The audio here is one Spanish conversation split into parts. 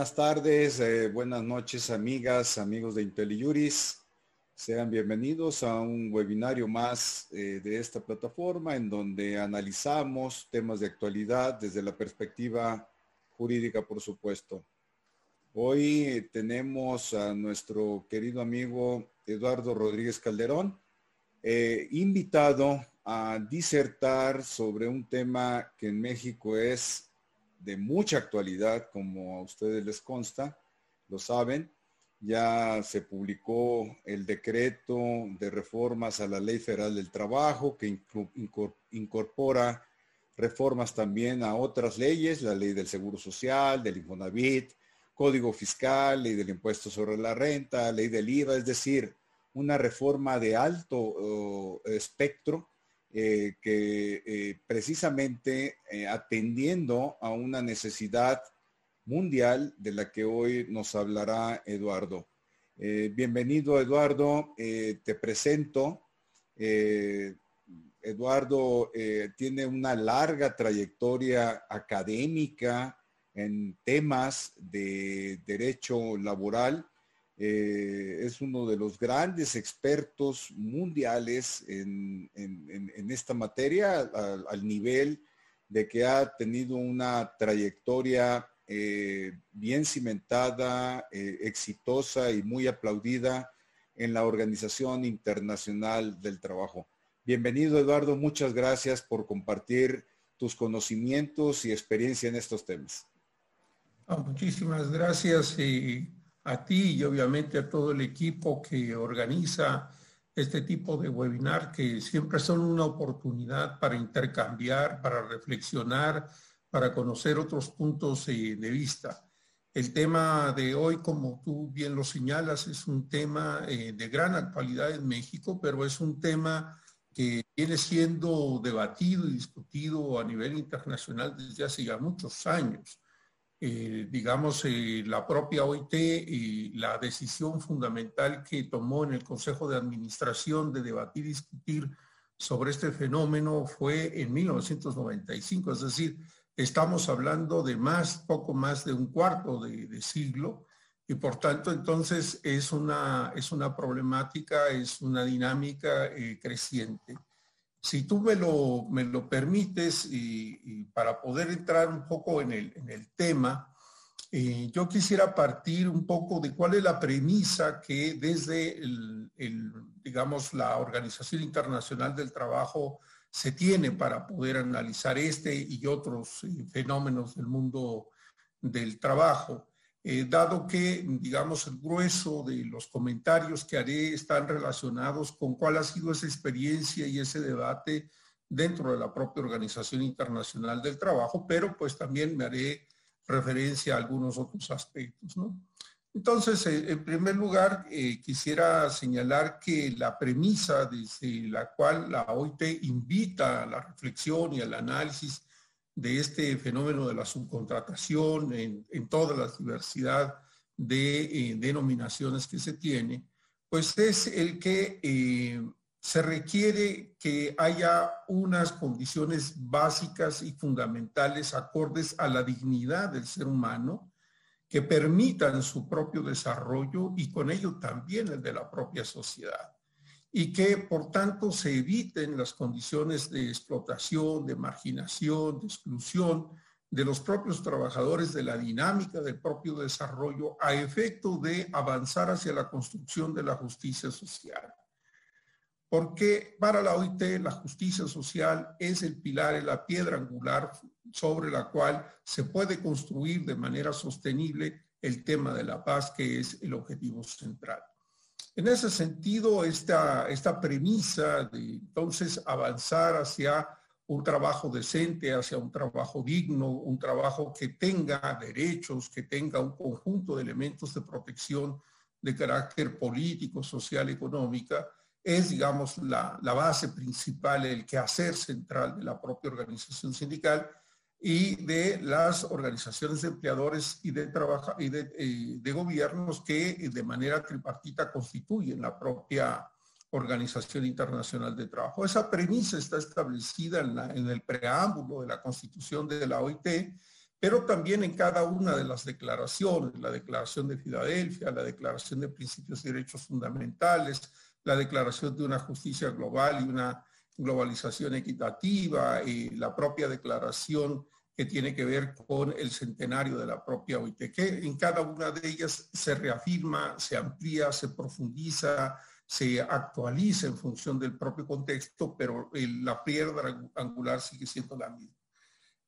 buenas tardes, eh, buenas noches amigas, amigos de IntelliJuris. Sean bienvenidos a un webinario más eh, de esta plataforma en donde analizamos temas de actualidad desde la perspectiva jurídica, por supuesto. Hoy tenemos a nuestro querido amigo Eduardo Rodríguez Calderón, eh, invitado a disertar sobre un tema que en México es de mucha actualidad, como a ustedes les consta, lo saben. Ya se publicó el decreto de reformas a la Ley Federal del Trabajo que incorpora reformas también a otras leyes, la Ley del Seguro Social, del Infonavit, Código Fiscal, Ley del Impuesto sobre la Renta, Ley del IVA, es decir, una reforma de alto espectro eh, que eh, precisamente eh, atendiendo a una necesidad mundial de la que hoy nos hablará Eduardo. bienvenido Eduardo, te presento. Eduardo tiene una larga trayectoria académica en temas de derecho laboral eh, es uno de los grandes expertos mundiales en, esta materia, al, nivel de que ha tenido una trayectoria eh, bien cimentada, eh, exitosa y muy aplaudida en la Organización Internacional del Trabajo. Bienvenido, Eduardo. Muchas gracias por compartir tus conocimientos y experiencia en estos temas. Ah, muchísimas gracias y a ti y obviamente a todo el equipo que organiza este tipo de webinar que siempre son una oportunidad para intercambiar, para reflexionar, para conocer otros puntos de vista. El tema de hoy, como tú bien lo señalas, es un tema eh, de gran actualidad en México, pero es un tema que viene siendo debatido y discutido a nivel internacional desde hace ya muchos años. Eh, digamos, eh, la propia OIT y la decisión fundamental que tomó en el Consejo de Administración de debatir y discutir sobre este fenómeno fue en 1995, es decir, estamos hablando de más, poco más de un cuarto de, siglo, y por tanto entonces es una, es una problemática, es una dinámica eh, creciente. Si tú me lo, me lo permites y, para poder entrar un poco en el, en el tema, eh, yo quisiera partir un poco de cuál es la premisa que desde el, digamos, la Organización Internacional del Trabajo se tiene para poder analizar este y otros eh, fenómenos del mundo del trabajo. Eh, dado que, digamos, el grueso de los comentarios que haré están relacionados con cuál ha sido esa experiencia y ese debate dentro de la propia Organización Internacional del Trabajo, pero pues también me haré referencia a algunos otros aspectos. Entonces, eh, en primer lugar, eh, quisiera señalar que la premisa desde la cual la OIT invita a la reflexión y al análisis de este fenómeno de la subcontratación en, toda la diversidad de eh, denominaciones que se tiene, pues es el que eh, se requiere que haya unas condiciones básicas y fundamentales acordes a la dignidad del ser humano que permitan su propio desarrollo y con ello también el de la propia sociedad y que por tanto se eviten las condiciones de explotación, de marginación, de exclusión de los propios trabajadores de la dinámica del propio desarrollo a efecto de avanzar hacia la construcción de la justicia social. Porque para la OIT la justicia social es el pilar, es la piedra angular sobre la cual se puede construir de manera sostenible el tema de la paz, que es el objetivo central. En ese sentido, esta, esta premisa de entonces avanzar hacia un trabajo decente, hacia un trabajo digno, un trabajo que tenga derechos, que tenga un conjunto de elementos de protección de carácter político, social, económica, es, digamos, la, la base principal, el quehacer central de la propia organización sindical y de las organizaciones de empleadores y de, trabajo, y de, de, gobiernos que de manera tripartita constituyen la propia Organización Internacional de Trabajo. Esa premisa está establecida en, en, el preámbulo de la constitución de la OIT, pero también en cada una de las declaraciones, la Declaración de Filadelfia, la Declaración de Principios y Derechos Fundamentales, la Declaración de una Justicia Global y una globalización equitativa, y la propia declaración que tiene que ver con el centenario de la propia OIT, que en cada una de ellas se reafirma, se amplía, se profundiza, se actualiza en función del propio contexto, pero la piedra angular sigue siendo la misma.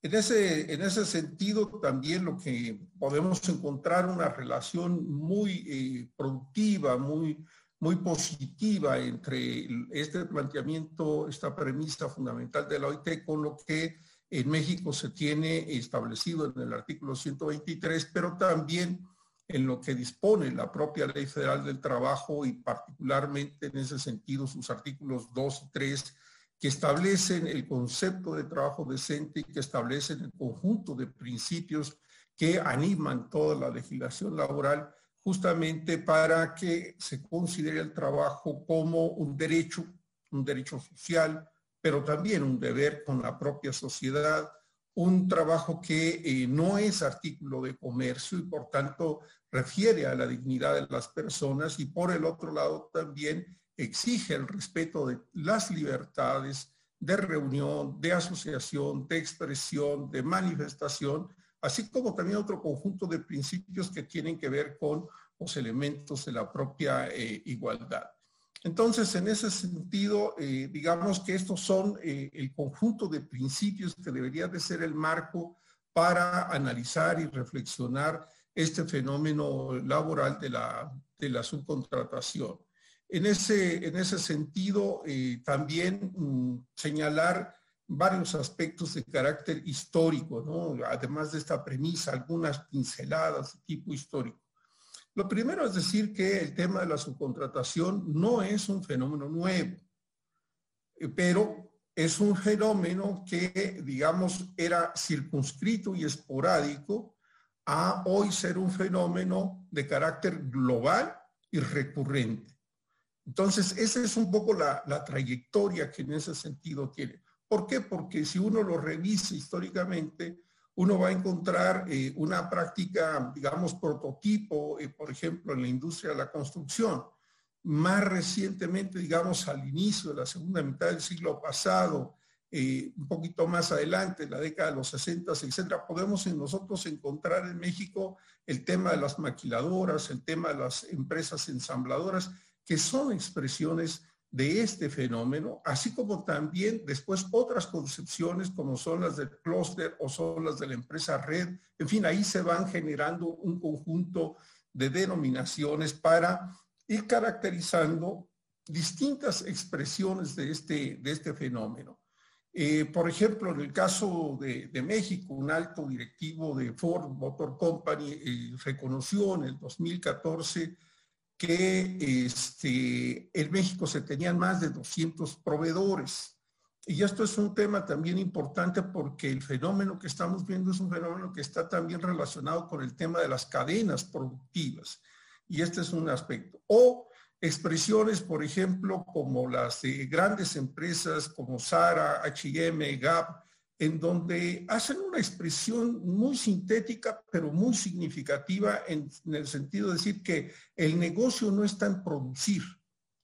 En ese, en ese sentido, también lo que podemos encontrar una relación muy eh, productiva, muy, muy positiva entre este planteamiento, esta premisa fundamental de la OIT con lo que en México se tiene establecido en el artículo 123, pero también en lo que dispone la propia Ley Federal del Trabajo y particularmente en ese sentido sus artículos 2 y 3 que establecen el concepto de trabajo decente y que establecen el conjunto de principios que animan toda la legislación laboral justamente para que se considere el trabajo como un derecho, un derecho social, pero también un deber con la propia sociedad, un trabajo que eh, no es artículo de comercio y por tanto refiere a la dignidad de las personas y por el otro lado también exige el respeto de las libertades de reunión, de asociación, de expresión, de manifestación, así como también otro conjunto de principios que tienen que ver con los elementos de la propia eh, igualdad. Entonces, en ese sentido, eh, digamos que estos son eh, el conjunto de principios que debería de ser el marco para analizar y reflexionar este fenómeno laboral de la, subcontratación. En ese, en ese sentido, también mm, señalar varios aspectos de carácter histórico, ¿no? además de esta premisa, algunas pinceladas de tipo histórico. Lo primero es decir que el tema de la subcontratación no es un fenómeno nuevo, eh, pero es un fenómeno que, digamos, era circunscrito y esporádico a hoy ser un fenómeno de carácter global y recurrente. Entonces, esa es un poco la, la trayectoria que en ese sentido tiene. ¿Por qué? Porque si uno lo revisa históricamente, uno va a encontrar eh, una práctica, digamos, prototipo, eh, por ejemplo, en la industria de la construcción. Más recientemente, digamos, al inicio de la segunda mitad del siglo pasado, eh, un poquito más adelante, la década de los 60, etcétera, podemos en nosotros encontrar en México el tema de las maquiladoras, el tema de las empresas ensambladoras, que son expresiones de este fenómeno, así como también después otras concepciones como son las del clúster o son las de la empresa red. En fin, ahí se van generando un conjunto de denominaciones para ir caracterizando distintas expresiones de este, de este fenómeno. Eh, por ejemplo, en el caso de, México, un alto directivo de Ford Motor Company eh, reconoció en el 2014 que este, en México se tenían más de 200 proveedores. Y esto es un tema también importante porque el fenómeno que estamos viendo es un fenómeno que está también relacionado con el tema de las cadenas productivas. Y este es un aspecto. O expresiones, por ejemplo, como las de grandes empresas como Sara, H&M, Gap, en donde hacen una expresión muy sintética, pero muy significativa en, el sentido de decir que el negocio no está en producir,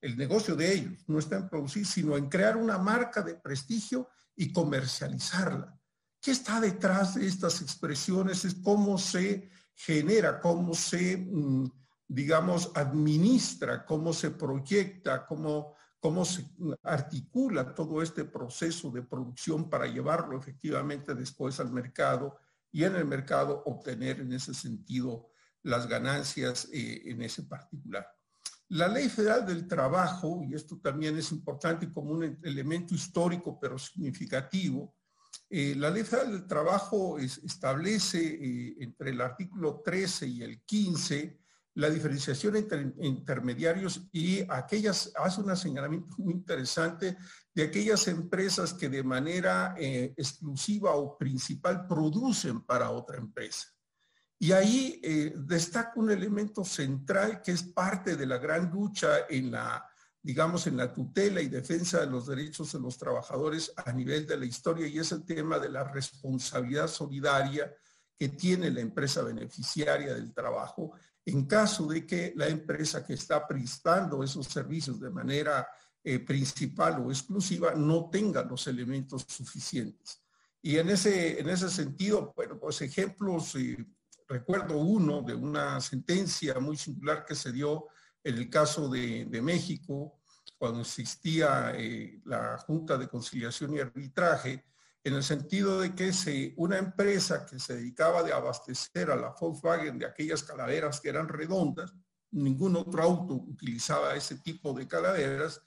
el negocio de ellos no está en producir, sino en crear una marca de prestigio y comercializarla. ¿Qué está detrás de estas expresiones? Es cómo se genera, cómo se, mm, digamos, administra, cómo se proyecta, cómo cómo se articula todo este proceso de producción para llevarlo efectivamente después al mercado y en el mercado obtener en ese sentido las ganancias eh, en ese particular. La Ley Federal del Trabajo, y esto también es importante como un elemento histórico pero significativo, eh, la Ley Federal del Trabajo establece eh, entre el artículo 13 y el 15 la diferenciación entre intermediarios y aquellas, hace un señalamiento muy interesante de aquellas empresas que de manera eh, exclusiva o principal producen para otra empresa. Y ahí eh, destaca un elemento central que es parte de la gran lucha en la, digamos, en la tutela y defensa de los derechos de los trabajadores a nivel de la historia y es el tema de la responsabilidad solidaria que tiene la empresa beneficiaria del trabajo en caso de que la empresa que está prestando esos servicios de manera eh, principal o exclusiva no tenga los elementos suficientes. Y en ese, en ese sentido, bueno, pues ejemplos, recuerdo uno de una sentencia muy singular que se dio en el caso de, de México, cuando existía eh, la Junta de Conciliación y Arbitraje, en el sentido de que se, una empresa que se dedicaba de abastecer a la Volkswagen de aquellas calaveras que eran redondas, ningún otro auto utilizaba ese tipo de calaveras,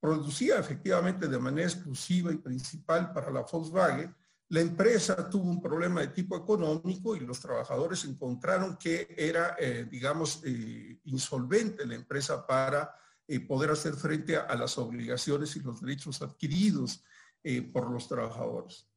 producía efectivamente de manera exclusiva y principal para la Volkswagen. La empresa tuvo un problema de tipo económico y los trabajadores encontraron que era, eh, digamos, eh, insolvente la empresa para eh, poder hacer frente a, a, las obligaciones y los derechos adquiridos por los trabajadores.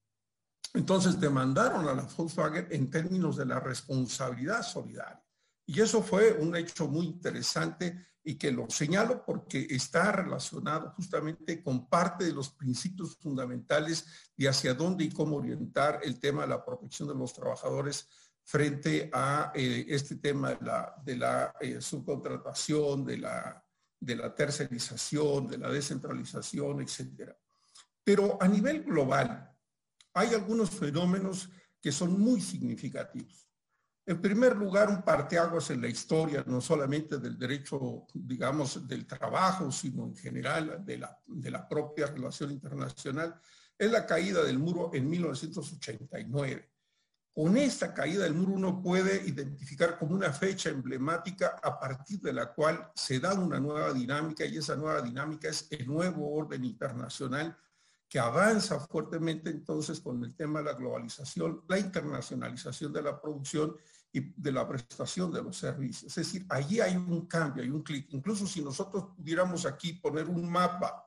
Entonces demandaron a la Volkswagen en términos de la responsabilidad solidaria. Y eso fue un hecho muy interesante y que lo señalo porque está relacionado justamente con parte de los principios fundamentales de hacia dónde y cómo orientar el tema de la protección de los trabajadores frente a eh, este tema de la, de la eh, subcontratación, de la, de la tercerización, de la descentralización, etcétera. Pero a nivel global, hay algunos fenómenos que son muy significativos. En primer lugar, un parteaguas en la historia, no solamente del derecho, digamos, del trabajo, sino en general de la, propia relación internacional, es la caída del muro en 1989. Con esta caída del muro uno puede identificar como una fecha emblemática a partir de la cual se da una nueva dinámica y esa nueva dinámica es el nuevo orden internacional que avanza fuertemente entonces con el tema de la globalización, la internacionalización de la producción y de la prestación de los servicios. Es decir, allí hay un cambio, hay un clic. Incluso si nosotros pudiéramos aquí poner un mapa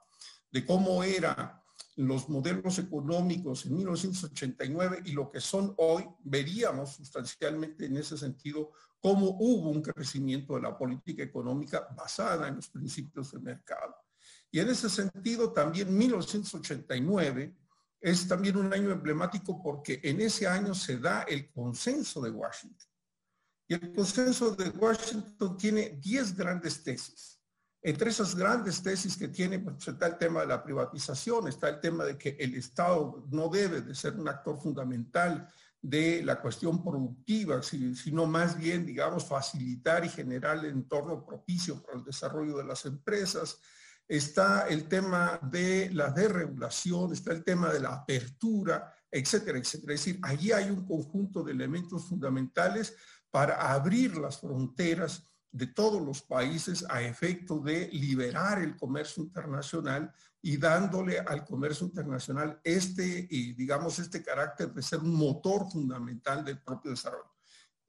de cómo eran los modelos económicos en 1989 y lo que son hoy, veríamos sustancialmente en ese sentido cómo hubo un crecimiento de la política económica basada en los principios de mercado. Y en ese sentido, también 1989 es también un año emblemático porque en ese año se da el consenso de Washington. Y el consenso de Washington tiene 10 grandes tesis. Entre esas grandes tesis que tiene, pues, está el tema de la privatización, está el tema de que el Estado no debe de ser un actor fundamental de la cuestión productiva, sino más bien, digamos, facilitar y generar el entorno propicio para el desarrollo de las empresas está el tema de la desregulación, está el tema de la apertura, etcétera, etcétera. Es decir, allí hay un conjunto de elementos fundamentales para abrir las fronteras de todos los países a efecto de liberar el comercio internacional y dándole al comercio internacional este, digamos, este carácter de ser un motor fundamental del propio desarrollo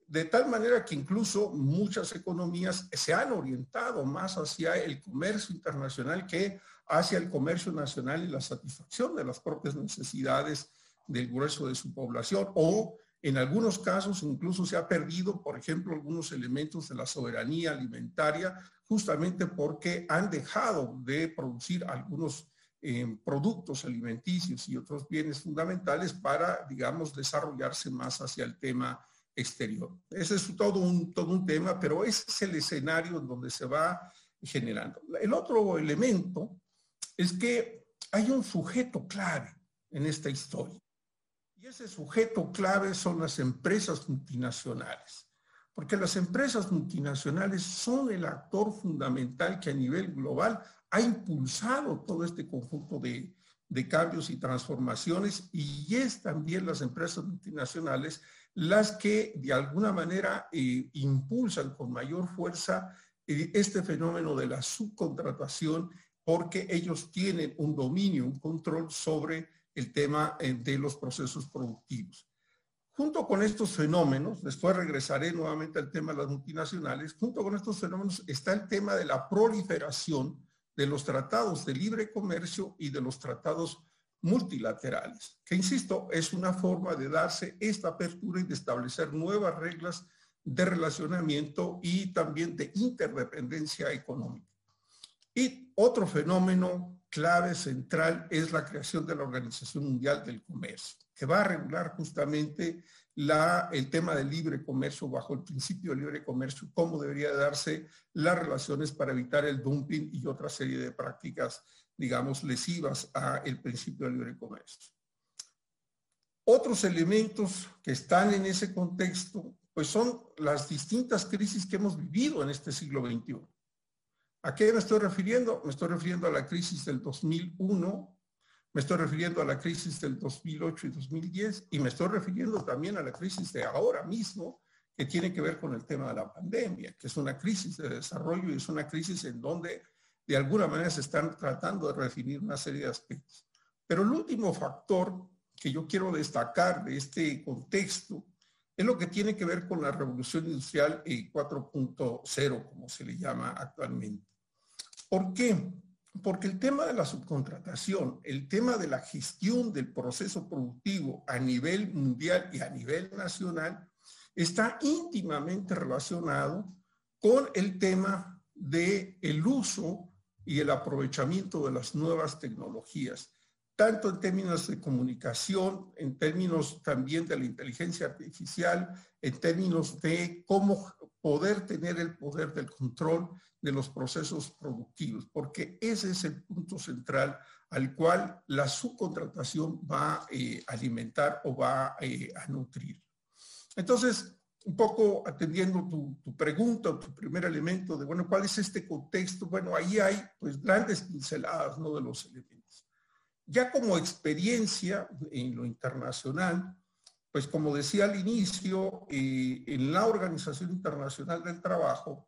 de tal manera que incluso muchas economías se han orientado más hacia el comercio internacional que hacia el comercio nacional y la satisfacción de las propias necesidades del grueso de su población. O en algunos casos incluso se ha perdido, por ejemplo, algunos elementos de la soberanía alimentaria justamente porque han dejado de producir algunos eh, productos alimenticios y otros bienes fundamentales para, digamos, desarrollarse más hacia el tema exterior. Ese es todo un, todo un tema, pero ese es el escenario en donde se va generando. El otro elemento es que hay un sujeto clave en esta historia. Y ese sujeto clave son las empresas multinacionales. Porque las empresas multinacionales son el actor fundamental que a nivel global ha impulsado todo este conjunto de, de cambios y transformaciones y es también las empresas multinacionales las que de alguna manera eh, impulsan con mayor fuerza eh, este fenómeno de la subcontratación porque ellos tienen un dominio, un control sobre el tema eh, de los procesos productivos. Junto con estos fenómenos, después regresaré nuevamente al tema de las multinacionales, junto con estos fenómenos está el tema de la proliferación de los tratados de libre comercio y de los tratados multilaterales, que insisto, es una forma de darse esta apertura y de establecer nuevas reglas de relacionamiento y también de interdependencia económica. Y otro fenómeno clave central es la creación de la Organización Mundial del Comercio, que va a regular justamente la, el tema del libre comercio bajo el principio del libre comercio, cómo debería darse las relaciones para evitar el dumping y otra serie de prácticas, digamos, lesivas a el principio del libre comercio. Otros elementos que están en ese contexto, pues son las distintas crisis que hemos vivido en este siglo XXI. ¿A qué me estoy refiriendo? Me estoy refiriendo a la crisis del 2001, me estoy refiriendo a la crisis del 2008 y 2010 y me estoy refiriendo también a la crisis de ahora mismo que tiene que ver con el tema de la pandemia, que es una crisis de desarrollo y es una crisis en donde de alguna manera se están tratando de redefinir una serie de aspectos. Pero el último factor que yo quiero destacar de este contexto es lo que tiene que ver con la revolución industrial 4.0, como se le llama actualmente. ¿Por qué? Porque el tema de la subcontratación, el tema de la gestión del proceso productivo a nivel mundial y a nivel nacional está íntimamente relacionado con el tema del el uso y el aprovechamiento de las nuevas tecnologías, tanto en términos de comunicación, en términos también de la inteligencia artificial, en términos de cómo poder tener el poder del control de los procesos productivos, porque ese es el punto central al cual la subcontratación va a eh, alimentar o va eh, a nutrir. Entonces, un poco atendiendo tu, pregunta, tu primer elemento de, bueno, ¿cuál es este contexto? Bueno, ahí hay pues grandes pinceladas, ¿no? De los elementos. Ya como experiencia en lo internacional, pues como decía al inicio, eh, en la Organización Internacional del Trabajo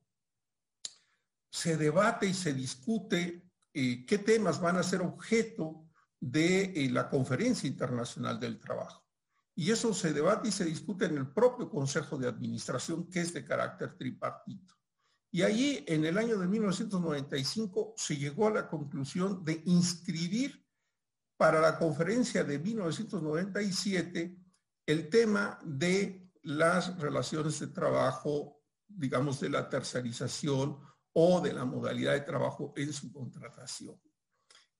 se debate y se discute eh, qué temas van a ser objeto de eh, la Conferencia Internacional del Trabajo. Y eso se debate y se discute en el propio Consejo de Administración, que es de carácter tripartito. Y allí, en el año de 1995, se llegó a la conclusión de inscribir para la conferencia de 1997 el tema de las relaciones de trabajo, digamos, de la tercerización o de la modalidad de trabajo en su contratación.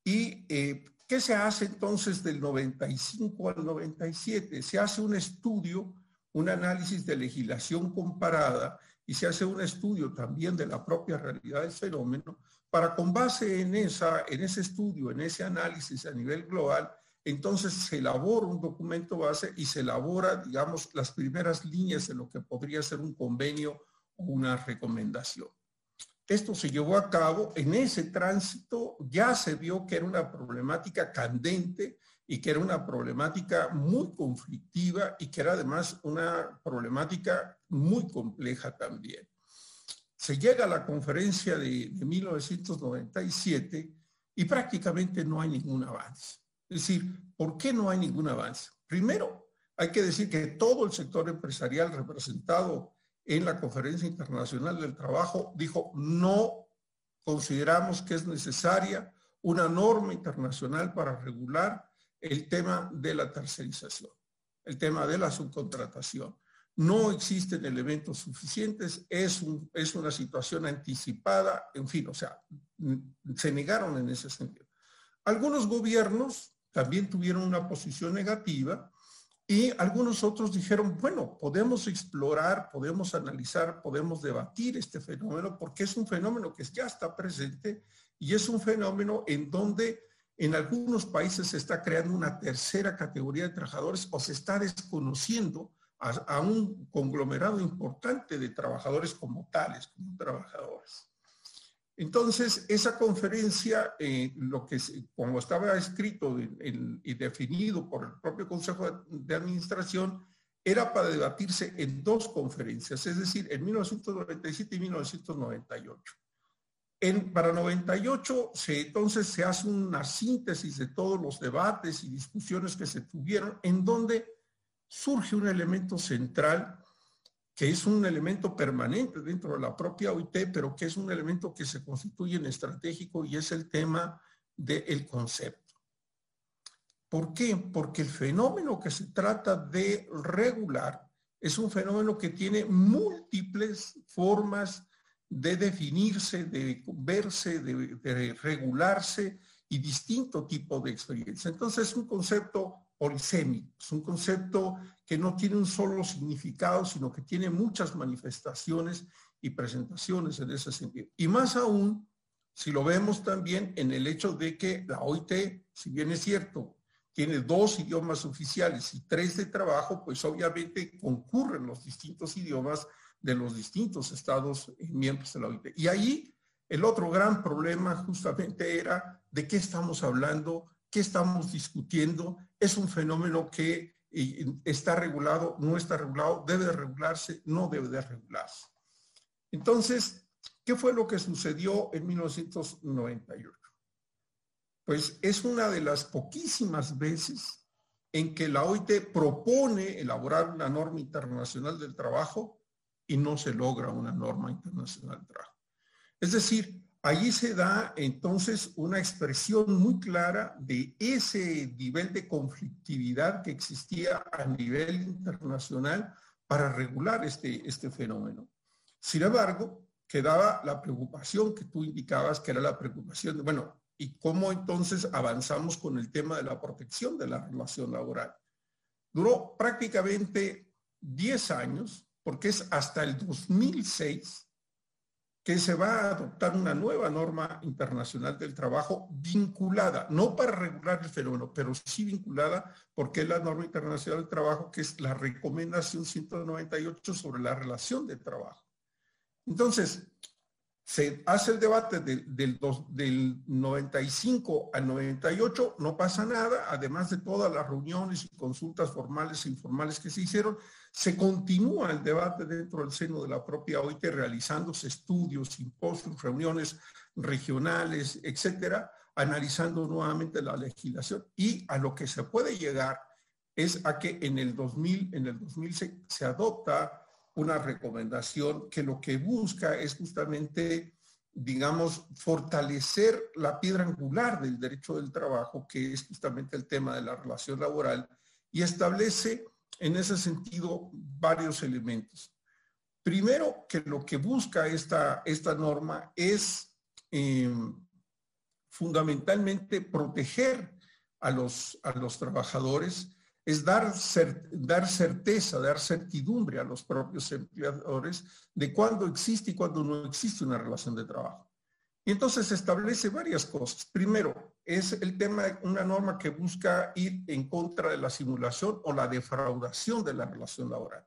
¿Y eh, qué se hace entonces del 95 al 97? Se hace un estudio, un análisis de legislación comparada y se hace un estudio también de la propia realidad del fenómeno para con base en, esa, en ese estudio, en ese análisis a nivel global, entonces se elabora un documento base y se elabora, digamos, las primeras líneas de lo que podría ser un convenio o una recomendación. Esto se llevó a cabo, en ese tránsito ya se vio que era una problemática candente y que era una problemática muy conflictiva y que era además una problemática muy compleja también. Se llega a la conferencia de, de 1997 y prácticamente no hay ningún avance. Es decir, ¿por qué no hay ningún avance? Primero, hay que decir que todo el sector empresarial representado en la Conferencia Internacional del Trabajo dijo, no consideramos que es necesaria una norma internacional para regular el tema de la tercerización, el tema de la subcontratación. No existen elementos suficientes, es, una situación anticipada, en fin, o sea, se negaron en ese sentido. Algunos gobiernos también tuvieron una posición negativa y algunos otros dijeron, bueno, podemos explorar, podemos analizar, podemos debatir este fenómeno porque es un fenómeno que ya está presente y es un fenómeno en donde en algunos países se está creando una tercera categoría de trabajadores o se está desconociendo a, a un conglomerado importante de trabajadores como tales, como trabajadores. Entonces, esa conferencia, eh, lo que, como estaba escrito y definido por el propio Consejo de Administración, era para debatirse en dos conferencias, es decir, en 1997 y 1998. En, para 98, se, entonces se hace una síntesis de todos los debates y discusiones que se tuvieron, en donde surge un elemento central que es un elemento permanente dentro de la propia OIT, pero que es un elemento que se constituye en estratégico y es el tema del concepto. ¿Por qué? Porque el fenómeno que se trata de regular es un fenómeno que tiene múltiples formas de definirse, de verse, de, de regularse y distinto tipo de experiencia. Entonces es un concepto polisémico, es un concepto que no tiene un solo significado, sino que tiene muchas manifestaciones y presentaciones en ese sentido. Y más aún, si lo vemos también en el hecho de que la OIT, si bien es cierto, tiene dos idiomas oficiales y tres de trabajo, pues obviamente concurren los distintos idiomas de los distintos estados miembros de la OIT. Y ahí el otro gran problema justamente era de qué estamos hablando, qué estamos discutiendo. Es un fenómeno que está regulado, no está regulado, debe de regularse, no debe de regularse. Entonces, ¿qué fue lo que sucedió en 1998? Pues es una de las poquísimas veces en que la OIT propone elaborar una norma internacional del trabajo y no se logra una norma internacional del trabajo. Es decir, allí se da entonces una expresión muy clara de ese nivel de conflictividad que existía a nivel internacional para regular este, este fenómeno. Sin embargo, quedaba la preocupación que tú indicabas, que era la preocupación de, bueno, ¿y cómo entonces avanzamos con el tema de la protección de la relación laboral? Duró prácticamente 10 años, porque es hasta el 2006 que se va a adoptar una nueva norma internacional del trabajo vinculada, no para regular el fenómeno, pero sí vinculada porque es la norma internacional del trabajo, que es la recomendación 198 sobre la relación de trabajo. Entonces, se hace el debate del, del 95 al 98, no pasa nada, además de todas las reuniones y consultas formales e informales que se hicieron, se continúa el debate dentro del seno de la propia OIT, realizándose estudios, simposios, reuniones regionales, etcétera, analizando nuevamente la legislación. Y a lo que se puede llegar es a que en el 2000, en el 2006 se adopta una recomendación que lo que busca es justamente, digamos, fortalecer la piedra angular del derecho del trabajo, que es justamente el tema de la relación laboral, y establece en ese sentido varios elementos. Primero, que lo que busca esta, esta norma es em, fundamentalmente proteger a los, a los trabajadores, es dar, dar certeza, dar certidumbre a los propios empleadores de cuándo existe y cuándo no existe una relación de trabajo. Y entonces establece varias cosas. Primero, es el tema de una norma que busca ir en contra de la simulación o la defraudación de la relación laboral.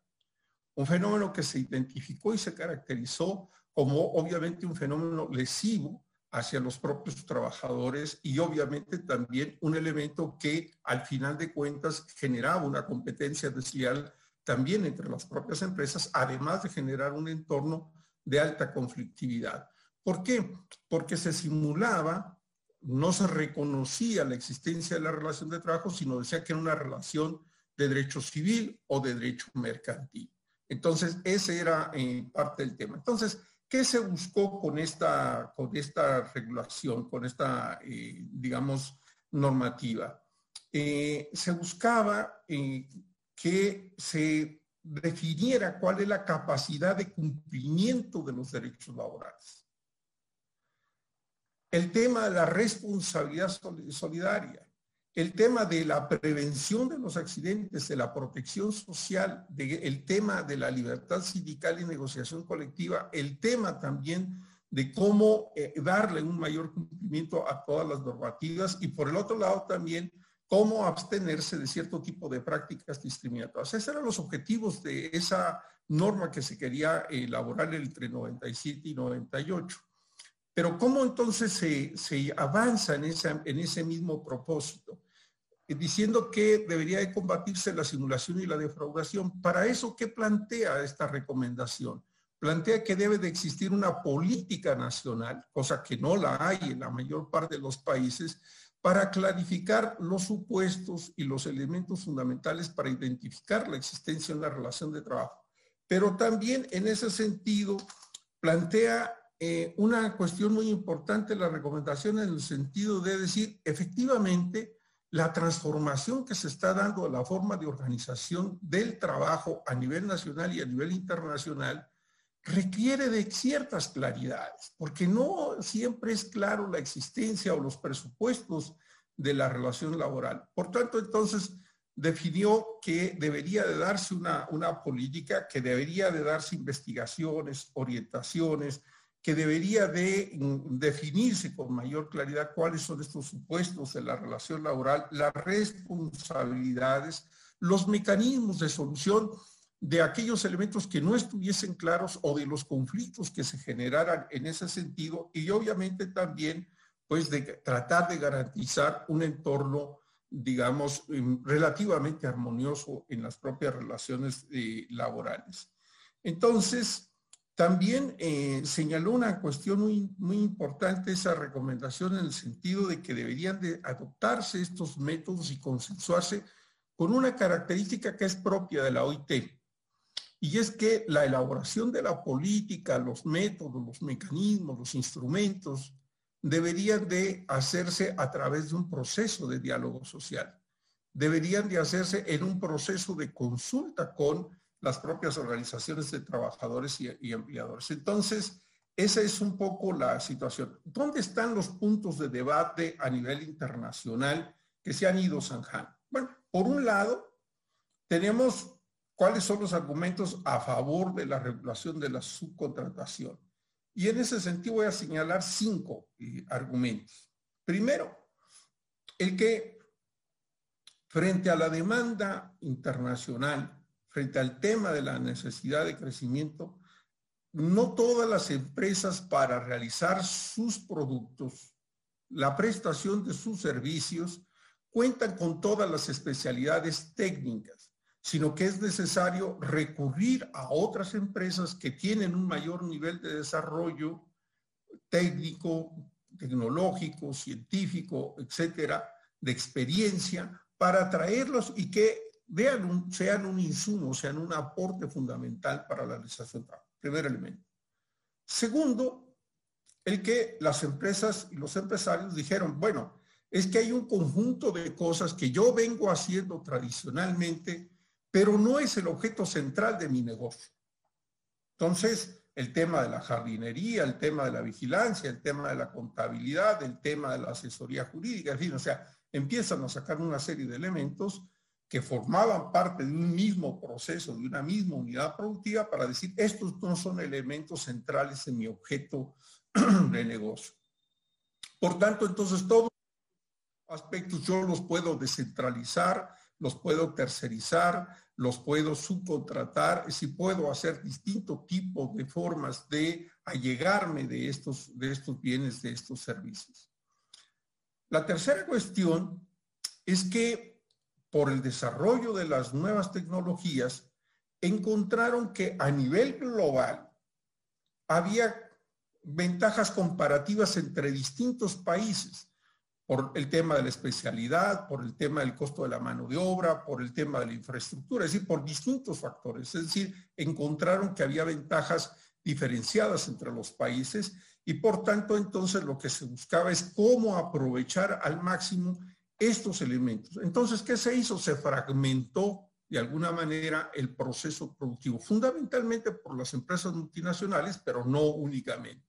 Un fenómeno que se identificó y se caracterizó como obviamente un fenómeno lesivo hacia los propios trabajadores y obviamente también un elemento que al final de cuentas generaba una competencia desleal también entre las propias empresas, además de generar un entorno de alta conflictividad. ¿Por qué? Porque se simulaba, no se reconocía la existencia de la relación de trabajo, sino decía que era una relación de derecho civil o de derecho mercantil. Entonces, ese era eh, parte del tema. Entonces, ¿qué se buscó con esta, con esta regulación, con esta, eh, digamos, normativa? Eh, se buscaba que se definiera cuál es la capacidad de cumplimiento de los derechos laborales el tema de la responsabilidad solidaria, el tema de la prevención de los accidentes, de la protección social, el tema de la libertad sindical y negociación colectiva, el tema también de cómo eh, darle un mayor cumplimiento a todas las normativas y por el otro lado también cómo abstenerse de cierto tipo de prácticas discriminatorias. Esos eran los objetivos de esa norma que se quería elaborar entre 97 y 98. Pero ¿cómo entonces se, avanza en, en ese mismo propósito? Eh, diciendo que debería de combatirse la simulación y la defraudación. Para eso, ¿qué plantea esta recomendación? Plantea que debe de existir una política nacional, cosa que no la hay en la mayor parte de los países, para clarificar los supuestos y los elementos fundamentales para identificar la existencia de una relación de trabajo. Pero también en ese sentido plantea eh, una cuestión muy importante, la recomendación en el sentido de decir, efectivamente, la transformación que se está dando a la forma de organización del trabajo a nivel nacional y a nivel internacional requiere de ciertas claridades, porque no siempre es claro la existencia o los presupuestos de la relación laboral. Por tanto, entonces, definió que debería de darse una, una política, que debería de darse investigaciones, orientaciones, que debería de mm, definirse con mayor claridad cuáles son estos supuestos de la relación laboral, las responsabilidades, los mecanismos de solución de aquellos elementos que no estuviesen claros o de los conflictos que se generaran en ese sentido y obviamente también pues de tratar de garantizar un entorno digamos mm, relativamente armonioso en las propias relaciones eh, laborales. Entonces, también eh, señaló una cuestión muy, muy importante esa recomendación en el sentido de que deberían de adoptarse estos métodos y consensuarse con una característica que es propia de la OIT. Y es que la elaboración de la política, los métodos, los mecanismos, los instrumentos, deberían de hacerse a través de un proceso de diálogo social. Deberían de hacerse en un proceso de consulta con las propias organizaciones de trabajadores y, empleadores. Entonces, esa es un poco la situación. ¿Dónde están los puntos de debate a nivel internacional que se han ido zanjando? Bueno, por un lado, tenemos cuáles son los argumentos a favor de la regulación de la subcontratación. Y en ese sentido voy a señalar cinco eh, argumentos. Primero, el que frente a la demanda internacional frente al tema de la necesidad de crecimiento, no todas las empresas para realizar sus productos, la prestación de sus servicios, cuentan con todas las especialidades técnicas, sino que es necesario recurrir a otras empresas que tienen un mayor nivel de desarrollo técnico, tecnológico, científico, etcétera, de experiencia, para traerlos y que sean un insumo, sean un aporte fundamental para la realización del trabajo. Primer elemento. Segundo, el que las empresas y los empresarios dijeron, bueno, es que hay un conjunto de cosas que yo vengo haciendo tradicionalmente, pero no es el objeto central de mi negocio. Entonces, el tema de la jardinería, el tema de la vigilancia, el tema de la contabilidad, el tema de la asesoría jurídica, en fin, o sea, empiezan a sacar una serie de elementos que formaban parte de un mismo proceso, de una misma unidad productiva, para decir, estos no son elementos centrales en mi objeto de negocio. Por tanto, entonces todos aspectos yo los puedo descentralizar, los puedo tercerizar, los puedo subcontratar, si puedo hacer distintos tipos de formas de allegarme de estos, de estos bienes, de estos servicios. La tercera cuestión es que por el desarrollo de las nuevas tecnologías, encontraron que a nivel global había ventajas comparativas entre distintos países por el tema de la especialidad, por el tema del costo de la mano de obra, por el tema de la infraestructura, es decir, por distintos factores. Es decir, encontraron que había ventajas diferenciadas entre los países y por tanto entonces lo que se buscaba es cómo aprovechar al máximo estos elementos. Entonces, ¿qué se hizo? Se fragmentó de alguna manera el proceso productivo, fundamentalmente por las empresas multinacionales, pero no únicamente.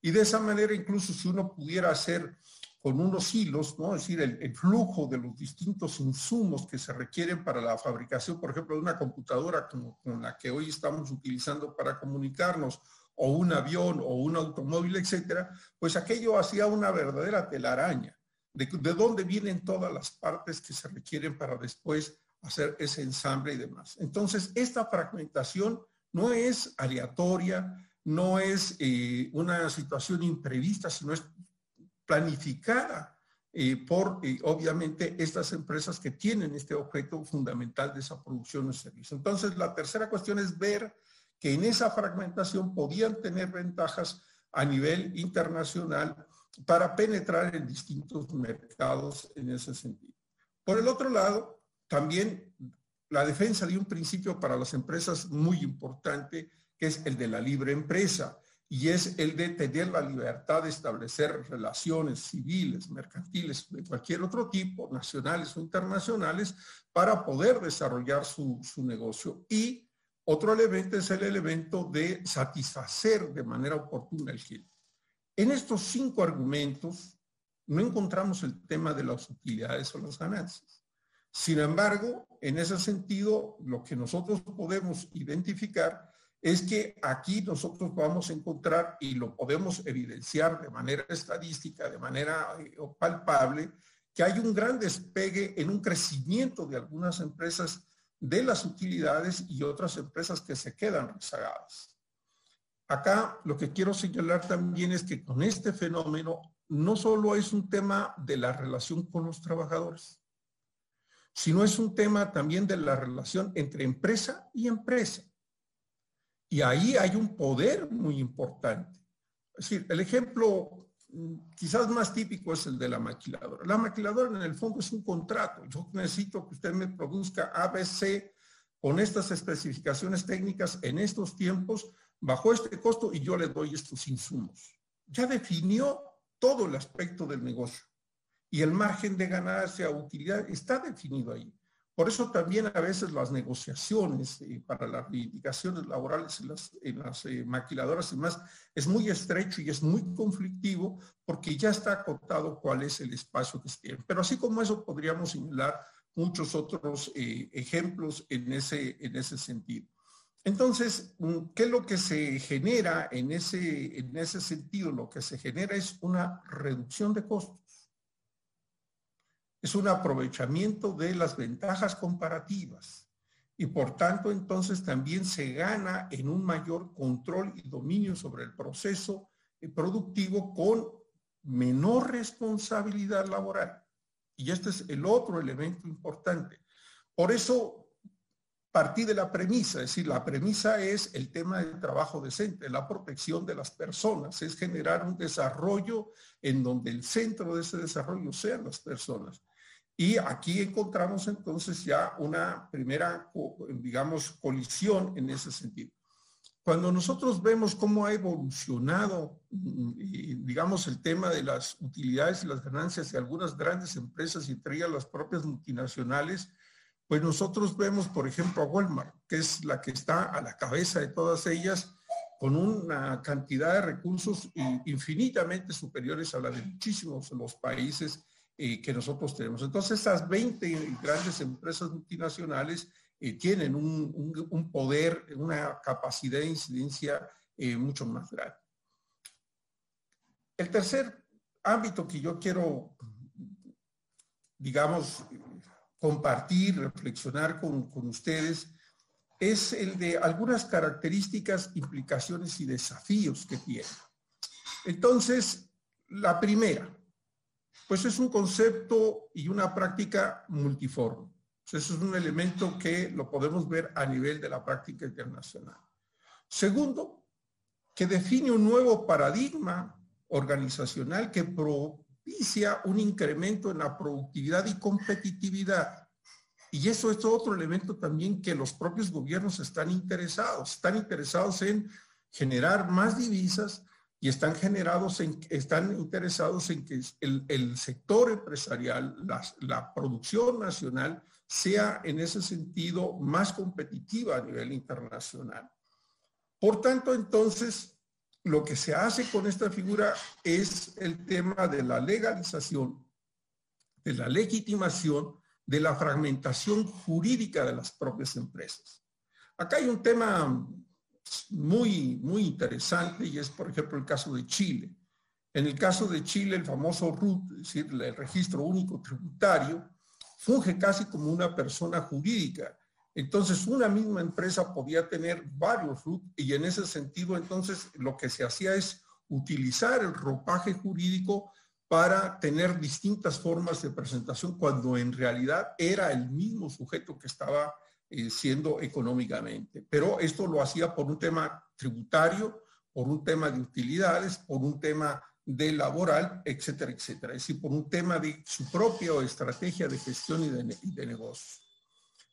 Y de esa manera, incluso si uno pudiera hacer con unos hilos, ¿no? Es decir, el, flujo de los distintos insumos que se requieren para la fabricación, por ejemplo, de una computadora como, con la que hoy estamos utilizando para comunicarnos, o un avión, o un automóvil, etcétera, pues aquello hacía una verdadera telaraña de, dónde vienen todas las partes que se requieren para después hacer ese ensamble y demás. Entonces, esta fragmentación no es aleatoria, no es eh, una situación imprevista, sino es planificada eh, por, eh, obviamente, estas empresas que tienen este objeto fundamental de esa producción de servicio. Entonces, la tercera cuestión es ver que en esa fragmentación podían tener ventajas a nivel internacional para penetrar en distintos mercados en ese sentido. Por el otro lado, también la defensa de un principio para las empresas muy importante, que es el de la libre empresa, y es el de tener la libertad de establecer relaciones civiles, mercantiles, de cualquier otro tipo, nacionales o internacionales, para poder desarrollar su, negocio. Y otro elemento es el elemento de satisfacer de manera oportuna el cliente. En estos cinco argumentos no encontramos el tema de las utilidades o las ganancias. Sin embargo, en ese sentido, lo que nosotros podemos identificar es que aquí nosotros vamos a encontrar y lo podemos evidenciar de manera estadística, de manera eh, palpable, que hay un gran despegue en un crecimiento de algunas empresas de las utilidades y otras empresas que se quedan rezagadas. Acá lo que quiero señalar también es que con este fenómeno no solo es un tema de la relación con los trabajadores, sino es un tema también de la relación entre empresa y empresa. Y ahí hay un poder muy importante. Es decir, el ejemplo mm, quizás más típico es el de la maquiladora. La maquiladora en el fondo es un contrato. Yo necesito que usted me produzca ABC con estas especificaciones técnicas en estos tiempos, bajo este costo y yo le doy estos insumos. Ya definió todo el aspecto del negocio y el margen de ganancia utilidad está definido ahí. Por eso también a veces las negociaciones eh, para las reivindicaciones laborales en las, eh, maquiladoras y más es muy estrecho y es muy conflictivo porque ya está acotado cuál es el espacio que se tiene. Pero así como eso podríamos señalar muchos otros eh, ejemplos en ese, en ese sentido. Entonces, mm, ¿qué es lo que se genera en ese, en ese sentido? Lo que se genera es una reducción de costos es un aprovechamiento de las ventajas comparativas y por tanto entonces también se gana en un mayor control y dominio sobre el proceso productivo con menor responsabilidad laboral. Y este es el otro elemento importante. Por eso partí de la premisa, es decir, la premisa es el tema del trabajo decente, la protección de las personas, es generar un desarrollo en donde el centro de ese desarrollo sean las personas. Y aquí encontramos entonces ya una primera, digamos, colisión en ese sentido. Cuando nosotros vemos cómo ha evolucionado, digamos, el tema de las utilidades y las ganancias de algunas grandes empresas y entre ellas las propias multinacionales, pues nosotros vemos, por ejemplo, a Walmart, que es la que está a la cabeza de todas ellas, con una cantidad de recursos infinitamente superiores a la de muchísimos los países que nosotros tenemos. Entonces, estas 20 grandes empresas multinacionales eh, tienen un, un, poder, una capacidad de incidencia eh, mucho más grande. El tercer ámbito que yo quiero, digamos, compartir, reflexionar con, con ustedes, es el de algunas características, implicaciones y desafíos que tiene. Entonces, la primera, pues es un concepto y una práctica multiforme. eso es un elemento que lo podemos ver a nivel de la práctica internacional. Segundo, que define un nuevo paradigma organizacional que propicia un incremento en la productividad y competitividad. Y eso es otro elemento también que los propios gobiernos están interesados. Están interesados en generar más divisas, y están generados, en, están interesados en que el, sector empresarial, la, producción nacional, sea en ese sentido más competitiva a nivel internacional. Por tanto, entonces, lo que se hace con esta figura es el tema de la legalización, de la legitimación, de la fragmentación jurídica de las propias empresas. Acá hay un tema muy, muy interesante y es, por ejemplo, el caso de Chile. En el caso de Chile, el famoso RUT, es decir, el registro único tributario, funge casi como una persona jurídica. Entonces, una misma empresa podía tener varios RUT y en ese sentido, entonces, lo que se hacía es utilizar el ropaje jurídico para tener distintas formas de presentación cuando en realidad era el mismo sujeto que estaba eh, siendo económicamente. Pero esto lo hacía por un tema tributario, por un tema de utilidades, por un tema de laboral, etcétera, etcétera. Es decir, por un tema de su propia estrategia de gestión y de, y de negocio.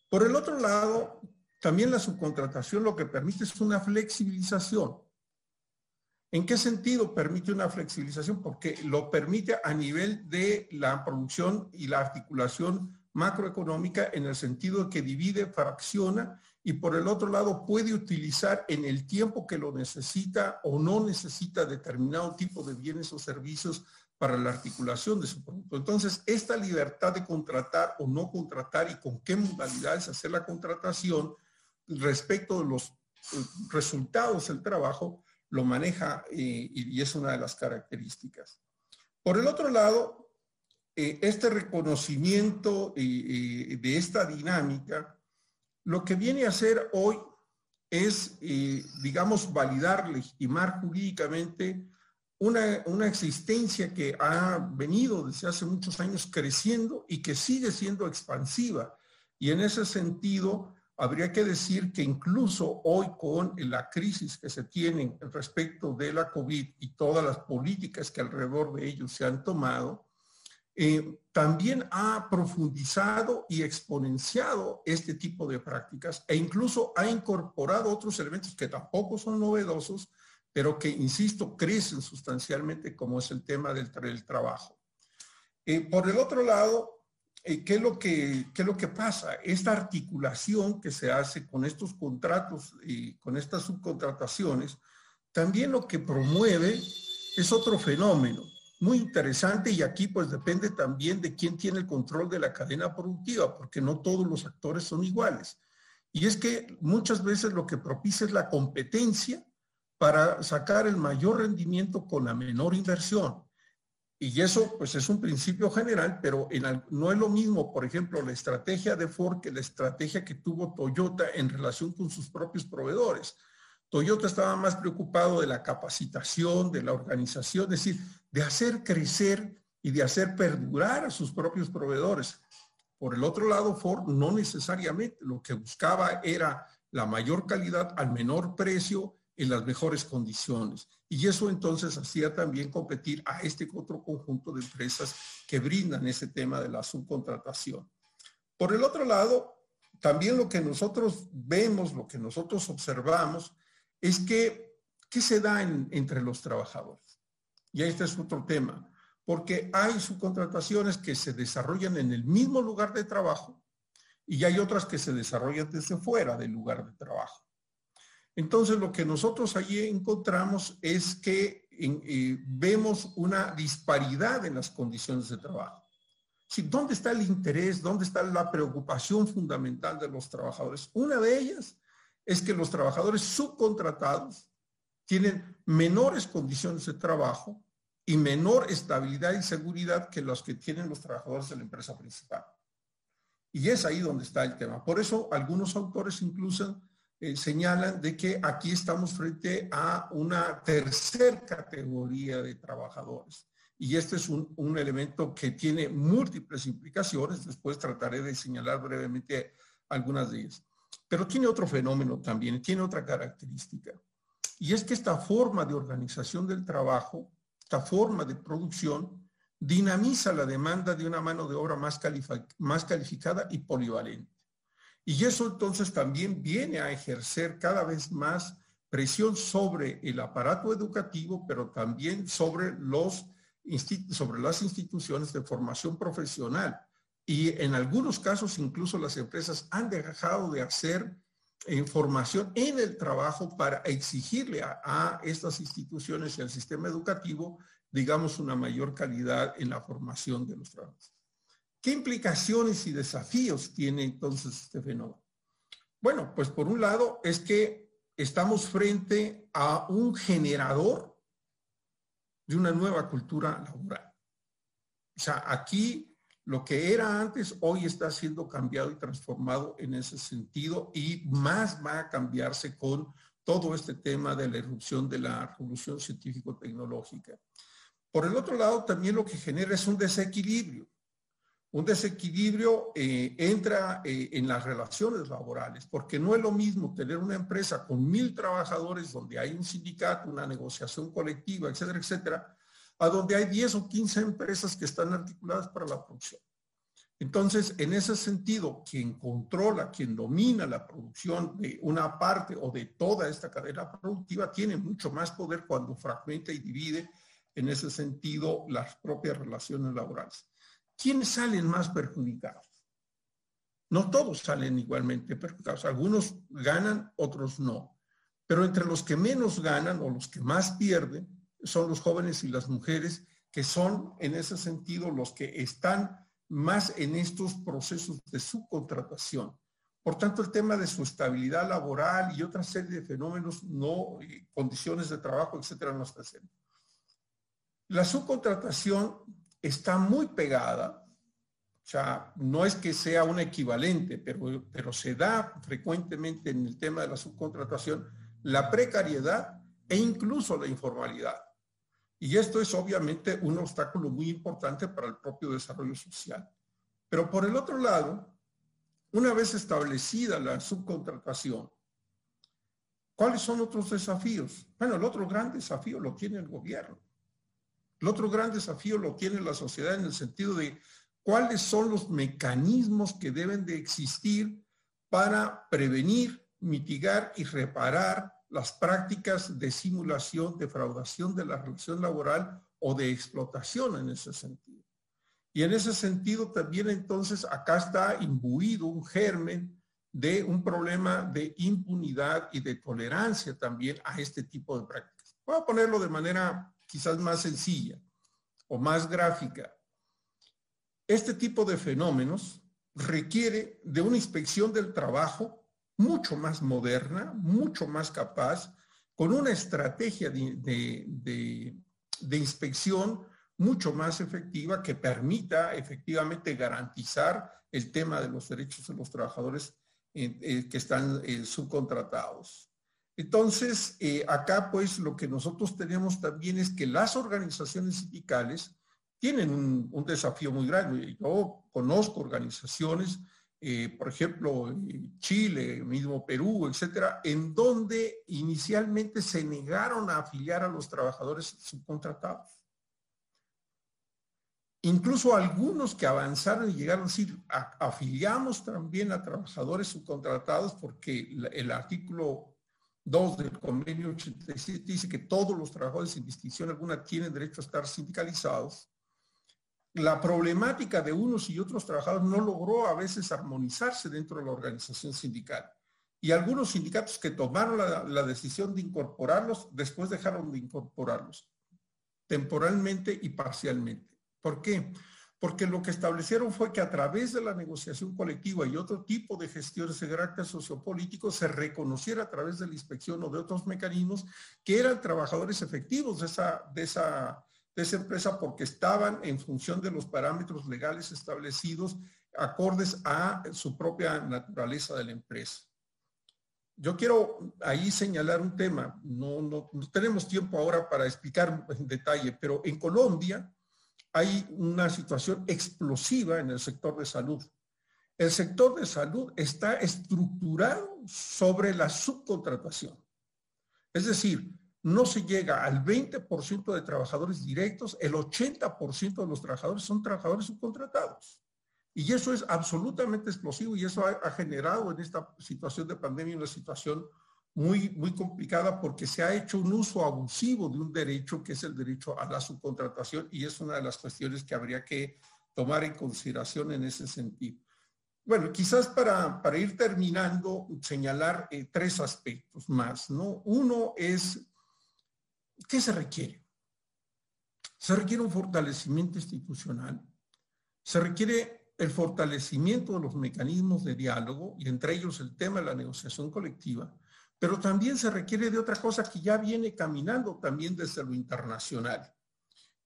Por el otro lado, también la subcontratación lo que permite es una flexibilización. ¿En qué sentido permite una flexibilización? Porque lo permite a nivel de la producción y la articulación macroeconómica en el sentido de que divide, fracciona y por el otro lado puede utilizar en el tiempo que lo necesita o no necesita determinado tipo de bienes o servicios para la articulación de su producto. Entonces, esta libertad de contratar o no contratar y con qué modalidades hacer la contratación respecto de los eh, resultados del trabajo, lo maneja eh, y es una de las características. Por el otro lado, eh, este reconocimiento de esta dinámica, lo que viene a hacer hoy es, digamos, validar, legitimar jurídicamente una, existencia que ha venido desde hace muchos años creciendo y que sigue siendo expansiva. Y en ese sentido, habría que decir que incluso hoy con la crisis que se tiene respecto de la COVID y todas las políticas que alrededor de ellos se han tomado, eh, también ha profundizado y exponenciado este tipo de prácticas e incluso ha incorporado otros elementos que tampoco son novedosos, pero que, insisto, crecen sustancialmente como es el tema del, trabajo. Eh, por el otro lado, eh, ¿qué, es lo que, ¿qué es lo que pasa? Esta articulación que se hace con estos contratos y con estas subcontrataciones, también lo que promueve es otro fenómeno muy interesante y aquí pues depende también de quién tiene el control de la cadena productiva, porque no todos los actores son iguales. Y es que muchas veces lo que propicia es la competencia para sacar el mayor rendimiento con la menor inversión. Y eso pues es un principio general, pero no es lo mismo, por ejemplo, la estrategia de Ford que la estrategia que tuvo Toyota en relación con sus propios proveedores. Toyota estaba más preocupado de la capacitación, de la organización, es decir, de hacer crecer y de hacer perdurar a sus propios proveedores. Por el otro lado, Ford no necesariamente lo que buscaba era la mayor calidad al menor precio en las mejores condiciones. Y eso entonces hacía también competir a este otro conjunto de empresas que brindan ese tema de la subcontratación. Por el otro lado, también lo que nosotros vemos, lo que nosotros observamos, es que, ¿qué se da entre los trabajadores? Y este es otro tema, porque hay subcontrataciones que se desarrollan en el mismo lugar de trabajo y hay otras que se desarrollan desde fuera del lugar de trabajo. Entonces, lo que nosotros allí encontramos es que eh, vemos una disparidad en las condiciones de trabajo. ¿Dónde está el interés? ¿Dónde está la preocupación fundamental de los trabajadores? Una de ellas es que los trabajadores subcontratados tienen menores condiciones de trabajo y menor estabilidad y seguridad que los que tienen los trabajadores de la empresa principal. Y es ahí donde está el tema. Por eso algunos autores incluso eh, señalan de que aquí estamos frente a una tercer categoría de trabajadores. Y este es un, un, elemento que tiene múltiples implicaciones. Después trataré de señalar brevemente algunas de ellas. Pero tiene otro fenómeno también, tiene otra característica. Y es que esta forma de organización del trabajo, esta forma de producción, dinamiza la demanda de una mano de obra más, más calificada y polivalente. Y eso entonces también viene a ejercer cada vez más presión sobre el aparato educativo, pero también sobre, los, sobre las instituciones de formación profesional. Y en algunos casos incluso las empresas han dejado de hacer eh, formación en el trabajo para exigirle a, a estas instituciones y al sistema educativo, digamos, una mayor calidad en la formación de los trabajadores. ¿Qué implicaciones y desafíos tiene entonces este fenómeno? Bueno, pues por un lado es que estamos frente a un generador de una nueva cultura laboral. O sea, aquí lo que era antes hoy está siendo cambiado y transformado en ese sentido y más va a cambiarse con todo este tema de la erupción de la revolución científico-tecnológica. Por el otro lado, también lo que genera es un desequilibrio un desequilibrio eh, entra eh, en las relaciones laborales, porque no es lo mismo tener una empresa con mil trabajadores donde hay un sindicato, una negociación colectiva, etcétera, etcétera, a donde hay 10 o 15 empresas que están articuladas para la producción. Entonces, en ese sentido, quien controla, quien domina la producción de una parte o de toda esta cadena productiva tiene mucho más poder cuando fragmenta y divide en ese sentido las propias relaciones laborales. ¿Quiénes salen más perjudicados? No todos salen igualmente perjudicados. Algunos ganan, otros no. Pero entre los que menos ganan o los que más pierden son los jóvenes y las mujeres, que son en ese sentido los que están más en estos procesos de subcontratación. Por tanto, el tema de su estabilidad laboral y otra serie de fenómenos, no, condiciones de trabajo, etcétera, no está haciendo. La subcontratación está muy pegada o sea, no es que sea un equivalente, pero, pero se da frecuentemente en el tema de la subcontratación la precariedad e incluso la informalidad. Y esto es obviamente un obstáculo muy importante para el propio desarrollo social. Pero por el otro lado, una vez establecida la subcontratación, ¿cuáles son otros desafíos? Bueno, el otro gran desafío lo tiene el gobierno. El otro gran desafío lo tiene la sociedad en el sentido de cuáles son los mecanismos que deben de existir para prevenir, mitigar y reparar las prácticas de simulación, defraudación de la relación laboral o de explotación en ese sentido. Y en ese sentido también entonces acá está imbuido un germen de un problema de impunidad y de tolerancia también a este tipo de prácticas. Voy a ponerlo de manera quizás más sencilla o más gráfica. Este tipo de fenómenos requiere de una inspección del trabajo mucho más moderna, mucho más capaz, con una estrategia de, inspección mucho más efectiva que permita efectivamente garantizar el tema de los derechos de los trabajadores eh, eh, que están eh, subcontratados. Entonces, acá pues lo que nosotros tenemos también es que las organizaciones sindicales tienen un, desafío muy grande. Yo conozco organizaciones, eh, por ejemplo, Chile, mismo Perú, etcétera, en donde inicialmente se negaron a afiliar a los trabajadores subcontratados. Incluso algunos que avanzaron y llegaron a decir, afiliamos también a trabajadores subcontratados porque el artículo 2 del convenio 87 dice que todos los trabajadores sin distinción alguna tienen derecho a estar sindicalizados la problemática de unos y otros trabajadores no logró a veces armonizarse dentro de la organización sindical. Y algunos sindicatos que tomaron la, decisión de incorporarlos, después dejaron de incorporarlos, temporalmente y parcialmente. ¿Por qué? Porque lo que establecieron fue que a través de la negociación colectiva y otro tipo de gestiones de carácter sociopolítico se reconociera a través de la inspección o de otros mecanismos que eran trabajadores efectivos de esa, de esa de esa empresa porque estaban en función de los parámetros legales establecidos acordes a su propia naturaleza de la empresa. Yo quiero ahí señalar un tema, no, no, no tenemos tiempo ahora para explicar en detalle, pero en Colombia hay una situación explosiva en el sector de salud. El sector de salud está estructurado sobre la subcontratación. Es decir, no se llega al 20% de trabajadores directos, el 80% de los trabajadores son trabajadores subcontratados. Y eso es absolutamente explosivo y eso ha, generado en esta situación de pandemia una situación muy, muy complicada porque se ha hecho un uso abusivo de un derecho que es el derecho a la subcontratación y es una de las cuestiones que habría que tomar en consideración en ese sentido. Bueno, quizás para, para ir terminando, señalar eh, tres aspectos más, ¿no? Uno es ¿Qué se requiere? Se requiere un fortalecimiento institucional, se requiere el fortalecimiento de los mecanismos de diálogo y entre ellos el tema de la negociación colectiva, pero también se requiere de otra cosa que ya viene caminando también desde lo internacional.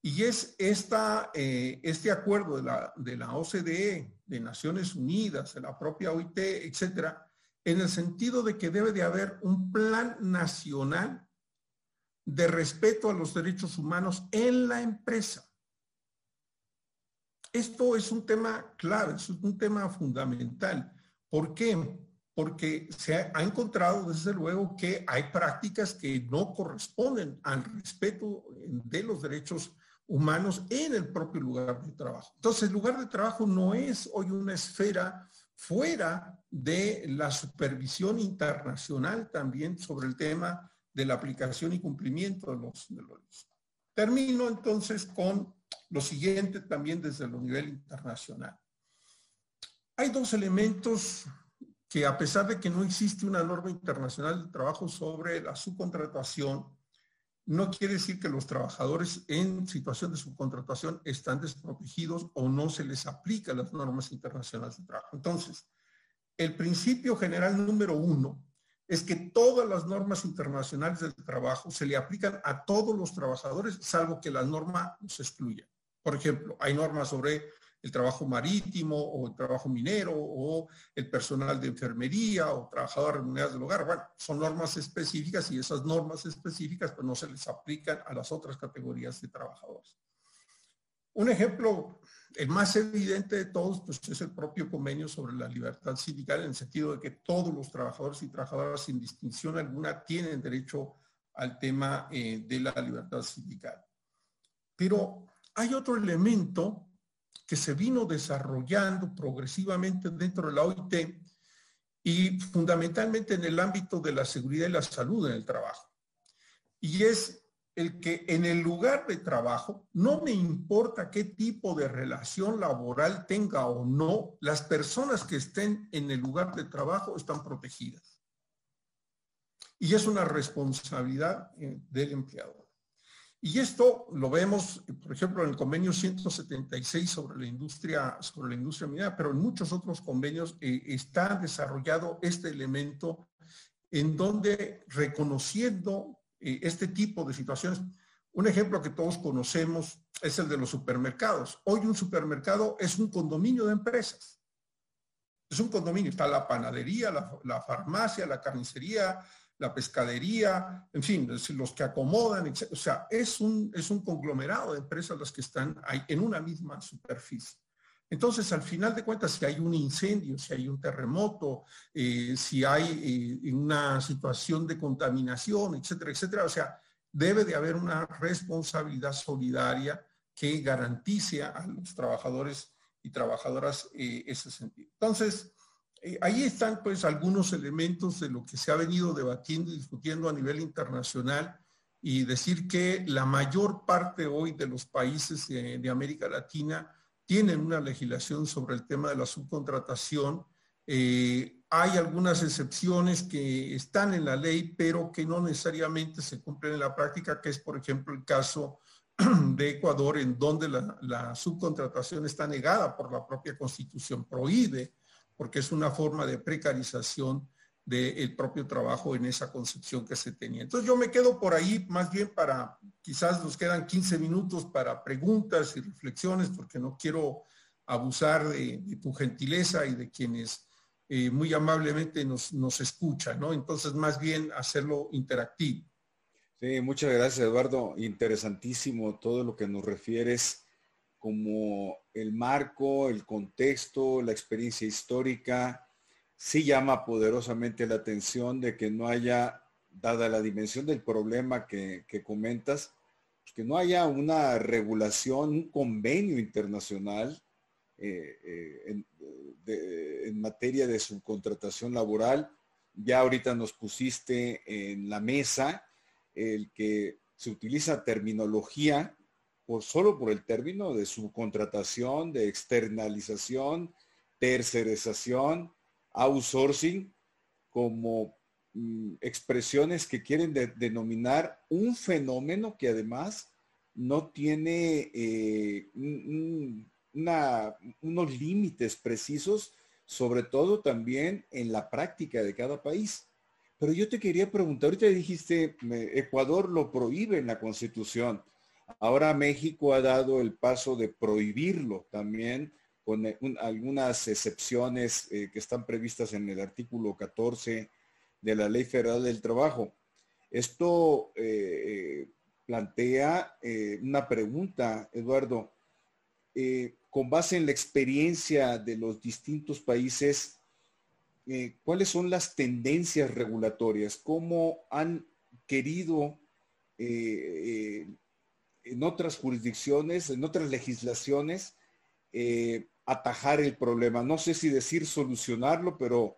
Y es esta, eh, este acuerdo de la, de la OCDE, de Naciones Unidas, de la propia OIT, etcétera, en el sentido de que debe de haber un plan nacional de respeto a los derechos humanos en la empresa. Esto es un tema clave, es un tema fundamental. ¿Por qué? Porque se ha encontrado desde luego que hay prácticas que no corresponden al respeto de los derechos humanos en el propio lugar de trabajo. Entonces, el lugar de trabajo no es hoy una esfera fuera de la supervisión internacional también sobre el tema de la aplicación y cumplimiento de los, de Termino entonces con lo siguiente también desde el nivel internacional. Hay dos elementos que a pesar de que no existe una norma internacional de trabajo sobre la subcontratación, no quiere decir que los trabajadores en situación de subcontratación están desprotegidos o no se les aplica las normas internacionales de trabajo. Entonces, el principio general número uno es que todas las normas internacionales del trabajo se le aplican a todos los trabajadores, salvo que la norma los excluya. Por ejemplo, hay normas sobre el trabajo marítimo o el trabajo minero o el personal de enfermería o trabajadores remunerados del hogar. Bueno, son normas específicas y esas normas específicas pues no se les aplican a las otras categorías de trabajadores. Un ejemplo, el más evidente de todos, pues es el propio convenio sobre la libertad sindical en el sentido de que todos los trabajadores y trabajadoras sin distinción alguna tienen derecho al tema eh, de la libertad sindical. Pero hay otro elemento que se vino desarrollando progresivamente dentro de la OIT y fundamentalmente en el ámbito de la seguridad y la salud en el trabajo. Y es el que en el lugar de trabajo, no me importa qué tipo de relación laboral tenga o no, las personas que estén en el lugar de trabajo están protegidas. Y es una responsabilidad eh, del empleador. Y esto lo vemos, por ejemplo, en el convenio 176 sobre la industria, sobre la industria minera, pero en muchos otros convenios eh, está desarrollado este elemento en donde reconociendo eh, este tipo de situaciones, un ejemplo que todos conocemos es el de los supermercados. Hoy un supermercado es un condominio de empresas. Es un condominio, está la panadería, la, la farmacia, la carnicería, la pescadería, en fin, los que acomodan, O sea, es un, es un conglomerado de empresas las que están ahí en una misma superficie. Entonces, al final de cuentas, si hay un incendio, si hay un terremoto, eh, si hay eh, una situación de contaminación, etcétera, etcétera, o sea, debe de haber una responsabilidad solidaria que garantice a los trabajadores y trabajadoras eh, ese sentido. Entonces, eh, ahí están pues algunos elementos de lo que se ha venido debatiendo y discutiendo a nivel internacional y decir que la mayor parte hoy de los países de, América Latina tienen una legislación sobre el tema de la subcontratación. Eh, hay algunas excepciones que están en la ley, pero que no necesariamente se cumplen en la práctica, que es, por ejemplo, el caso de Ecuador, en donde la, la subcontratación está negada por la propia constitución, prohíbe porque es una forma de precarización del propio trabajo en esa concepción que se tenía. Entonces yo me quedo por ahí más bien para, quizás nos quedan 15 minutos para preguntas y reflexiones, porque no quiero abusar de, tu gentileza y de quienes eh, muy amablemente nos, nos escuchan, ¿no? Entonces más bien hacerlo interactivo. Sí, muchas gracias Eduardo. Interesantísimo todo lo que nos refieres como el marco, el contexto, la experiencia histórica, sí llama poderosamente la atención de que no haya, dada la dimensión del problema que, comentas, pues que no haya una regulación, un convenio internacional eh, eh, en, materia de subcontratación laboral. Ya ahorita nos pusiste en la mesa el que se utiliza terminología por solo por el término de subcontratación, de externalización, tercerización, outsourcing, como mm, expresiones que quieren denominar un fenómeno que además no tiene eh, unos límites precisos, sobre todo también en la práctica de cada país. Pero yo te quería preguntar, ahorita dijiste, Ecuador lo prohíbe en la constitución. Ahora México ha dado el paso de prohibirlo también con eh, algunas excepciones eh, que están previstas en el artículo 14 de la Ley Federal del Trabajo. Esto eh, plantea una pregunta, Eduardo. con base en la experiencia de los distintos países, ¿cuáles son las tendencias regulatorias? ¿Cómo han querido en otras jurisdicciones, en otras legislaciones, eh, atajar el problema. No sé si decir solucionarlo, pero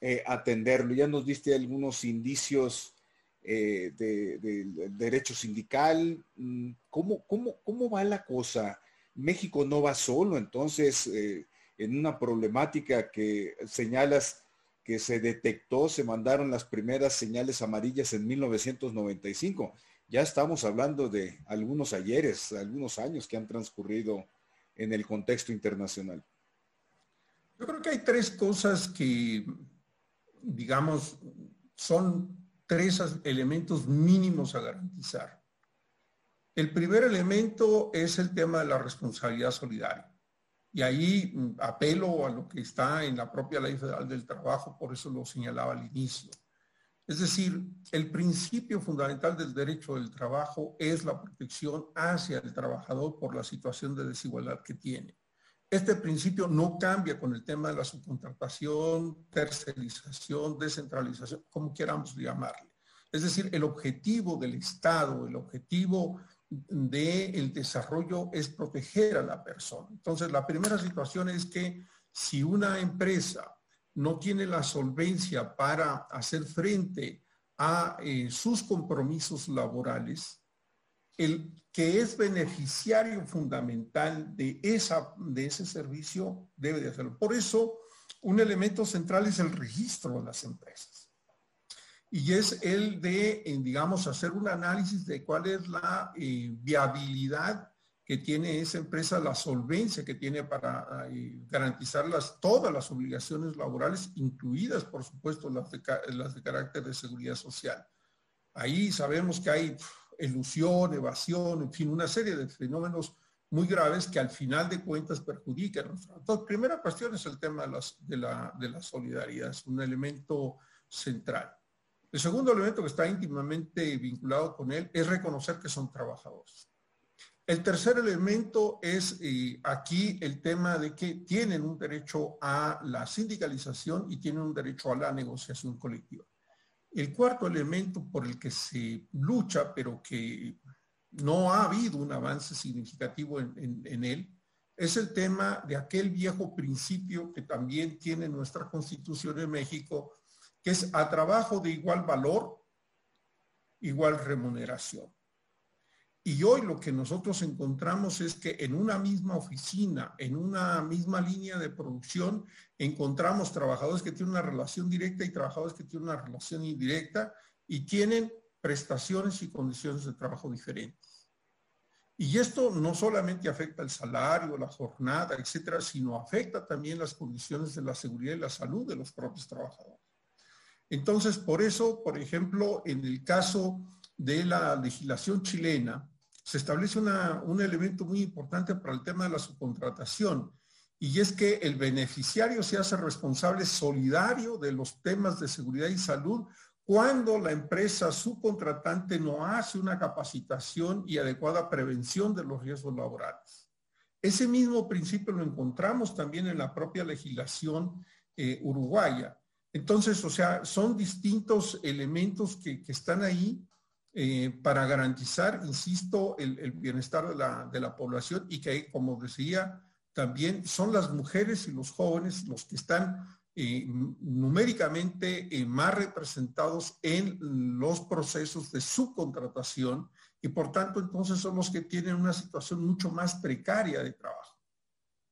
eh, atenderlo. Ya nos diste algunos indicios eh, del derecho sindical. Mm, ¿Cómo, cómo, cómo va la cosa? México no va solo, entonces en una problemática que señalas que se detectó, se mandaron las primeras señales amarillas en 1995. Ya estamos hablando de algunos ayeres, algunos años que han transcurrido en el contexto internacional. Yo creo que hay tres cosas que, digamos, son tres elementos mínimos a garantizar. El primer elemento es el tema de la responsabilidad solidaria. Y ahí mm, apelo a lo que está en la propia Ley Federal del Trabajo, por eso lo señalaba al inicio. Es decir, el principio fundamental del derecho del trabajo es la protección hacia el trabajador por la situación de desigualdad que tiene. Este principio no cambia con el tema de la subcontratación, tercerización, descentralización, como queramos llamarle. Es decir, el objetivo del Estado, el objetivo del desarrollo es proteger a la persona. Entonces, la primera situación es que si una empresa no tiene la solvencia para hacer frente a eh, sus compromisos laborales, el que es beneficiario fundamental de, esa, de ese servicio debe de hacerlo. Por eso, un elemento central es el registro de las empresas. Y es el de, eh, digamos, hacer un análisis de cuál es la eh, viabilidad que tiene esa empresa, la solvencia que tiene para eh, garantizar las, todas las obligaciones laborales, incluidas, por supuesto, las de, las carácter de seguridad social. Ahí sabemos que hay elusión, evasión, en fin, una serie de fenómenos muy graves que al final de cuentas perjudican. Entonces, primera cuestión es el tema de, de, la, de la solidaridad, es un elemento central. El segundo elemento que está íntimamente vinculado con él es reconocer que son trabajadores. El tercer elemento es eh, aquí el tema de que tienen un derecho a la sindicalización y tienen un derecho a la negociación colectiva. El cuarto elemento por el que se lucha, pero que no ha habido un avance significativo en, en, él, es el tema de aquel viejo principio que también tiene nuestra constitución en México, que es a trabajo de igual valor, igual remuneración. Y hoy lo que nosotros encontramos es que en una misma oficina, en una misma línea de producción, encontramos trabajadores que tienen una relación directa y trabajadores que tienen una relación indirecta y tienen prestaciones y condiciones de trabajo diferentes. Y esto no solamente afecta el salario, la jornada, etcétera, sino afecta también las condiciones de la seguridad y la salud de los propios trabajadores. Entonces, por eso, por ejemplo, en el caso de la legislación chilena, se establece un elemento muy importante para el tema de la subcontratación, y es que el beneficiario se hace responsable solidario de los temas de seguridad y salud cuando la empresa subcontratante no hace una capacitación y adecuada prevención de los riesgos laborales. Ese mismo principio lo encontramos también en la propia legislación eh, uruguaya. Entonces, o sea, son distintos elementos que, que están ahí eh, para garantizar, insisto, el, bienestar de la, de la, población y que, como decía, también son las mujeres y los jóvenes los que están eh, numéricamente eh, más representados en los procesos de subcontratación y por tanto entonces son los que tienen una situación mucho más precaria de trabajo.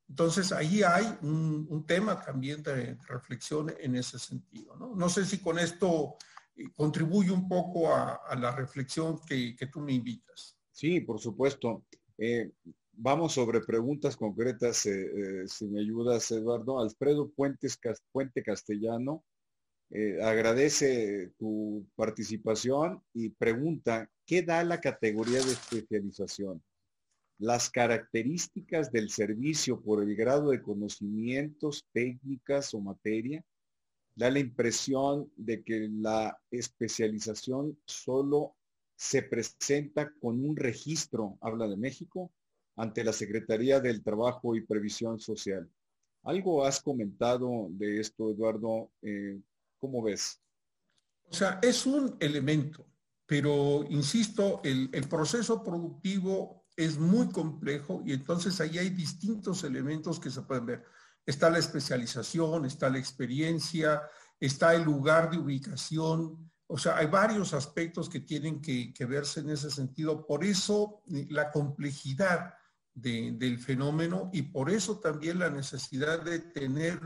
Entonces ahí hay un, tema también de, reflexión en ese sentido. no sé si con esto contribuye un poco a, la reflexión que, tú me invitas. Sí, por supuesto. Eh, vamos sobre preguntas concretas, eh, eh, si me ayudas, Eduardo. Alfredo Puentes, Puente Castellano agradece tu participación y pregunta, ¿qué da la categoría de especialización? Las características del servicio por el grado de conocimientos, técnicas o materia da la impresión de que la especialización solo se presenta con un registro, habla de México, ante la Secretaría del Trabajo y Previsión Social. ¿Algo has comentado de esto, Eduardo? Eh, ¿Cómo ves? O sea, es un elemento, pero insisto, el, el proceso productivo es muy complejo y entonces ahí hay distintos elementos que se pueden ver está la especialización, está la experiencia, está el lugar de ubicación. O sea, hay varios aspectos que tienen que, verse en ese sentido. Por eso eh, la complejidad del fenómeno y por eso también la necesidad de tener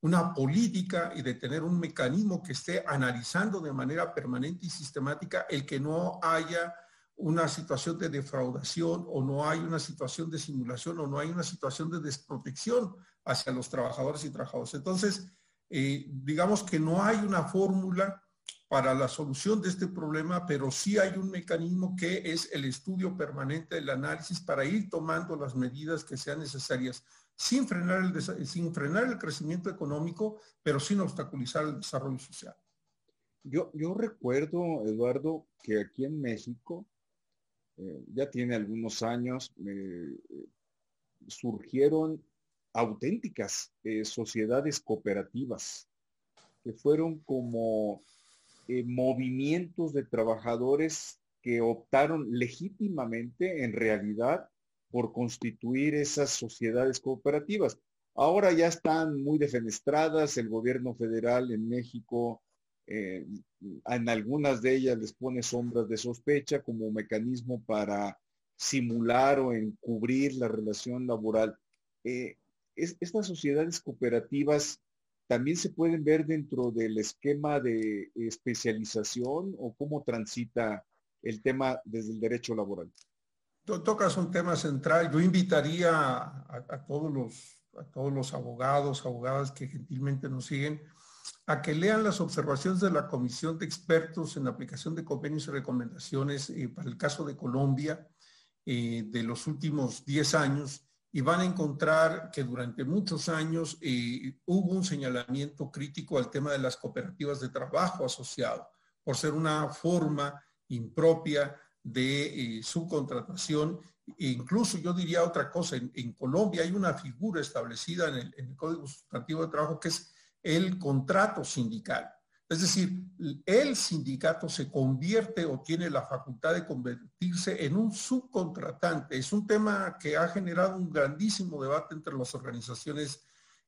una política y de tener un mecanismo que esté analizando de manera permanente y sistemática el que no haya una situación de defraudación o no hay una situación de simulación o no hay una situación de desprotección hacia los trabajadores y trabajadoras. Entonces, eh, digamos que no hay una fórmula para la solución de este problema, pero sí hay un mecanismo que es el estudio permanente del análisis para ir tomando las medidas que sean necesarias sin frenar el, sin frenar el crecimiento económico, pero sin obstaculizar el desarrollo social. Yo, yo recuerdo, Eduardo, que aquí en México eh, ya tiene algunos años, eh, surgieron auténticas eh, sociedades cooperativas que fueron como movimientos de trabajadores que optaron legítimamente en realidad por constituir esas sociedades cooperativas. Ahora ya están muy defenestradas, el gobierno federal en México eh, en algunas de ellas les pone sombras de sospecha como mecanismo para simular o encubrir la relación laboral. Eh, estas sociedades cooperativas también se pueden ver dentro del esquema de especialización o cómo transita el tema desde el derecho laboral. Tocas un tema central. Yo invitaría a, todos los, a todos los abogados, abogadas que gentilmente nos siguen, a que lean las observaciones de la Comisión de Expertos en aplicación de convenios y recomendaciones eh, para el caso de Colombia eh, de los últimos 10 años y van a encontrar que durante muchos años eh, hubo un señalamiento crítico al tema de las cooperativas de trabajo asociado, por ser una forma impropia de subcontratación. E incluso yo diría otra cosa, en, Colombia hay una figura establecida en el, en el Código Sustantivo de Trabajo que es el contrato sindical. Es decir, el sindicato se convierte o tiene la facultad de convertirse en un subcontratante. Es un tema que ha generado un grandísimo debate entre las organizaciones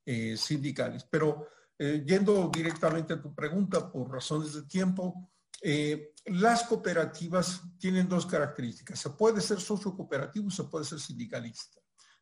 eh, sindicales. Pero eh, yendo directamente a tu pregunta por razones de tiempo, eh, las cooperativas tienen dos características. Se puede ser socio cooperativo, se puede ser sindicalista.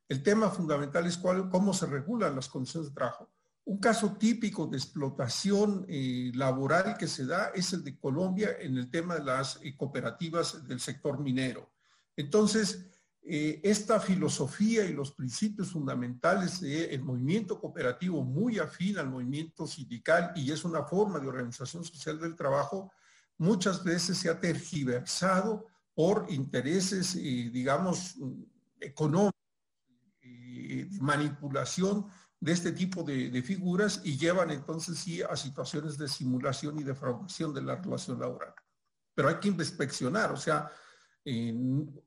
El tema fundamental es cuál, cómo se regulan las condiciones de trabajo. Un caso típico de explotación eh, laboral que se da es el de Colombia en el tema de las eh, cooperativas del sector minero. Entonces, eh, esta filosofía y los principios fundamentales del movimiento cooperativo muy afín al movimiento sindical y es una forma de organización social del trabajo, muchas veces se ha tergiversado por intereses, digamos, económicos, manipulación de este tipo de, figuras y llevan entonces sí a situaciones de simulación y defraudación de la relación laboral. Pero hay que inspeccionar, o sea,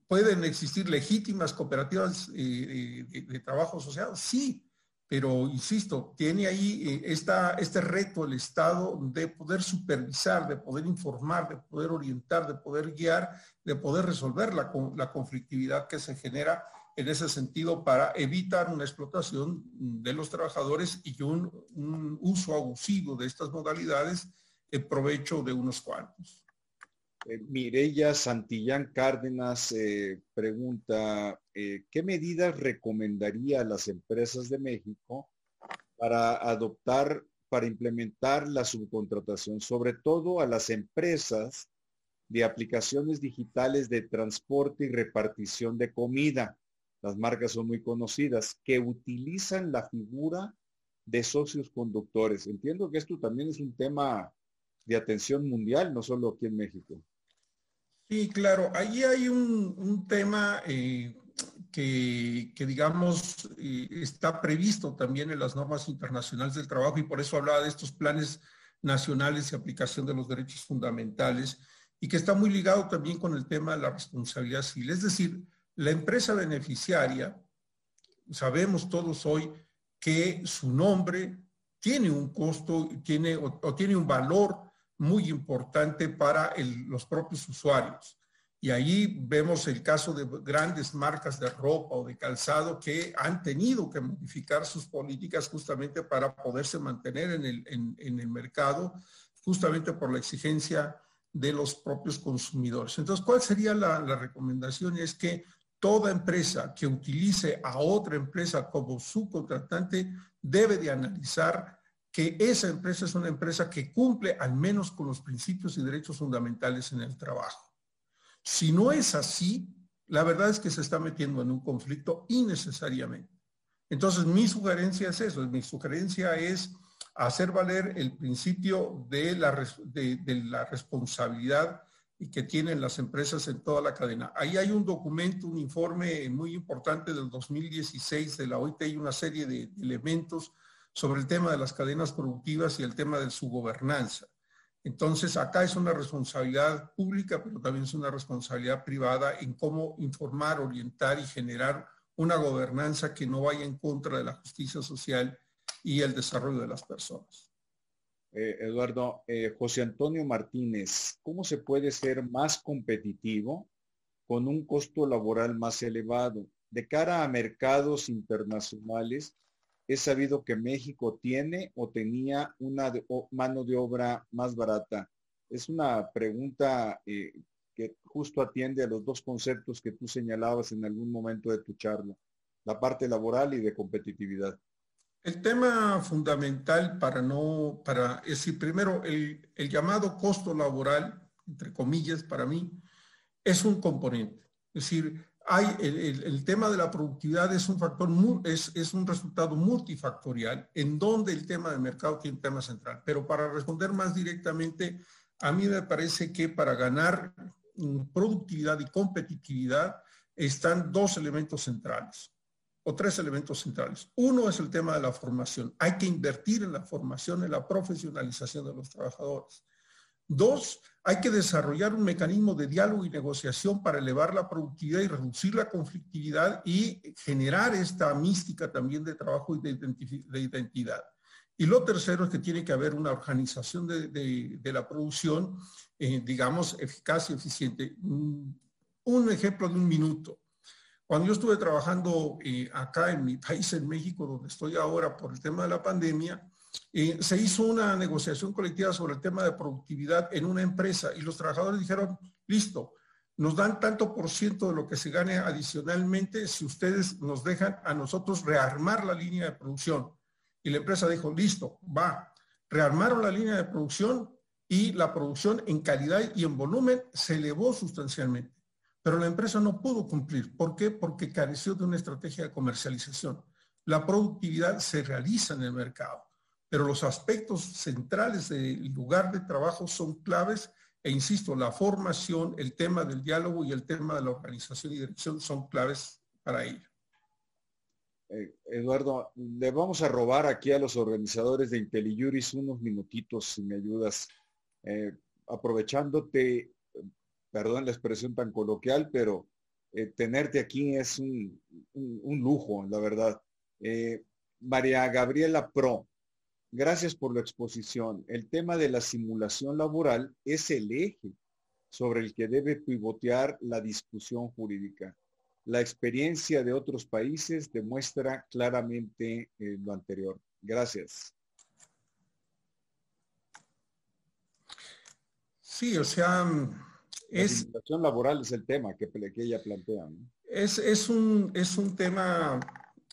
¿pueden existir legítimas cooperativas eh, de, trabajo asociado? Sí, pero insisto, tiene ahí eh, esta, este reto el Estado de poder supervisar, de poder informar, de poder orientar, de poder guiar, de poder resolver la, la conflictividad que se genera en ese sentido para evitar una explotación de los trabajadores y un, uso abusivo de estas modalidades en provecho de unos cuantos. Eh, Mireya Santillán Cárdenas eh, pregunta, eh, ¿qué medidas recomendaría a las empresas de México para adoptar, para implementar la subcontratación, sobre todo a las empresas de aplicaciones digitales de transporte y repartición de comida? Las marcas son muy conocidas, que utilizan la figura de socios conductores. Entiendo que esto también es un tema de atención mundial, no solo aquí en México. Sí, claro, ahí hay un, tema eh, que, digamos, eh, está previsto también en las normas internacionales del trabajo y por eso hablaba de estos planes nacionales de aplicación de los derechos fundamentales y que está muy ligado también con el tema de la responsabilidad civil. Es decir, la empresa beneficiaria, sabemos todos hoy que su nombre tiene un costo tiene, o, tiene un valor muy importante para los propios usuarios. Y ahí vemos el caso de grandes marcas de ropa o de calzado que han tenido que modificar sus políticas justamente para poderse mantener en el, en, el mercado, justamente por la exigencia de los propios consumidores. Entonces, ¿cuál sería la, la recomendación? Es que toda empresa que utilice a otra empresa como subcontratante debe de analizar que esa empresa es una empresa que cumple al menos con los principios y derechos fundamentales en el trabajo. Si no es así, la verdad es que se está metiendo en un conflicto innecesariamente. Entonces, mi sugerencia es eso, mi sugerencia es hacer valer el principio de la, de, la responsabilidad y que tienen las empresas en toda la cadena. Ahí hay un documento, un informe muy importante del 2016 de la OIT y una serie de elementos sobre el tema de las cadenas productivas y el tema de su gobernanza. Entonces, acá es una responsabilidad pública, pero también es una responsabilidad privada en cómo informar, orientar y generar una gobernanza que no vaya en contra de la justicia social y el desarrollo de las personas. Eh, Eduardo, eh, José Antonio Martínez, ¿cómo se puede ser más competitivo con un costo laboral más elevado? De cara a mercados internacionales, es sabido que México tiene o tenía una mano de obra más barata. Es una pregunta eh, que justo atiende a los dos conceptos que tú señalabas en algún momento de tu charla, la parte laboral y de competitividad. El tema fundamental para no, para, es decir, primero, el, llamado costo laboral, entre comillas, para mí, es un componente. Es decir, hay el, tema de la productividad es un factor, es, es, un resultado multifactorial en donde el tema de mercado tiene un tema central. Pero para responder más directamente, a mí me parece que para ganar mm, productividad y competitividad están dos elementos centrales tres elementos centrales. Uno es el tema de la formación. Hay que invertir en la formación, en la profesionalización de los trabajadores. Dos, hay que desarrollar un mecanismo de diálogo y negociación para elevar la productividad y reducir la conflictividad y generar esta mística también de trabajo y de, identidad. Y lo tercero es que tiene que haber una organización de, la producción, eh, digamos, eficaz y eficiente. Un ejemplo de un minuto. Cuando yo estuve trabajando eh, acá en mi país, en México, donde estoy ahora por el tema de la pandemia, eh, se hizo una negociación colectiva sobre el tema de productividad en una empresa y los trabajadores dijeron, listo, nos dan tanto por ciento de lo que se gane adicionalmente si ustedes nos dejan a nosotros rearmar la línea de producción. Y la empresa dijo, listo, va. Rearmaron la línea de producción y la producción en calidad y en volumen se elevó sustancialmente. Pero la empresa no pudo cumplir. ¿Por qué? Porque careció de una estrategia de comercialización. La productividad se realiza en el mercado pero los aspectos centrales del lugar de trabajo son claves e insisto, la formación, el tema del diálogo y el tema de la organización y dirección son claves para ello. Eh, Eduardo, le vamos a robar aquí a los organizadores de IntelliJuris unos minutitos, si me ayudas, eh, aprovechándote, perdón la expresión tan coloquial, pero eh, tenerte aquí es un, lujo, la verdad. María Gabriela Pro, Gracias por la exposición. El tema de la simulación laboral es el eje sobre el que debe pivotear la discusión jurídica. La experiencia de otros países demuestra claramente eh, lo anterior. Gracias. Sí, o sea, es... La simulación laboral es el tema que, ella plantea. Es, es, un, es un tema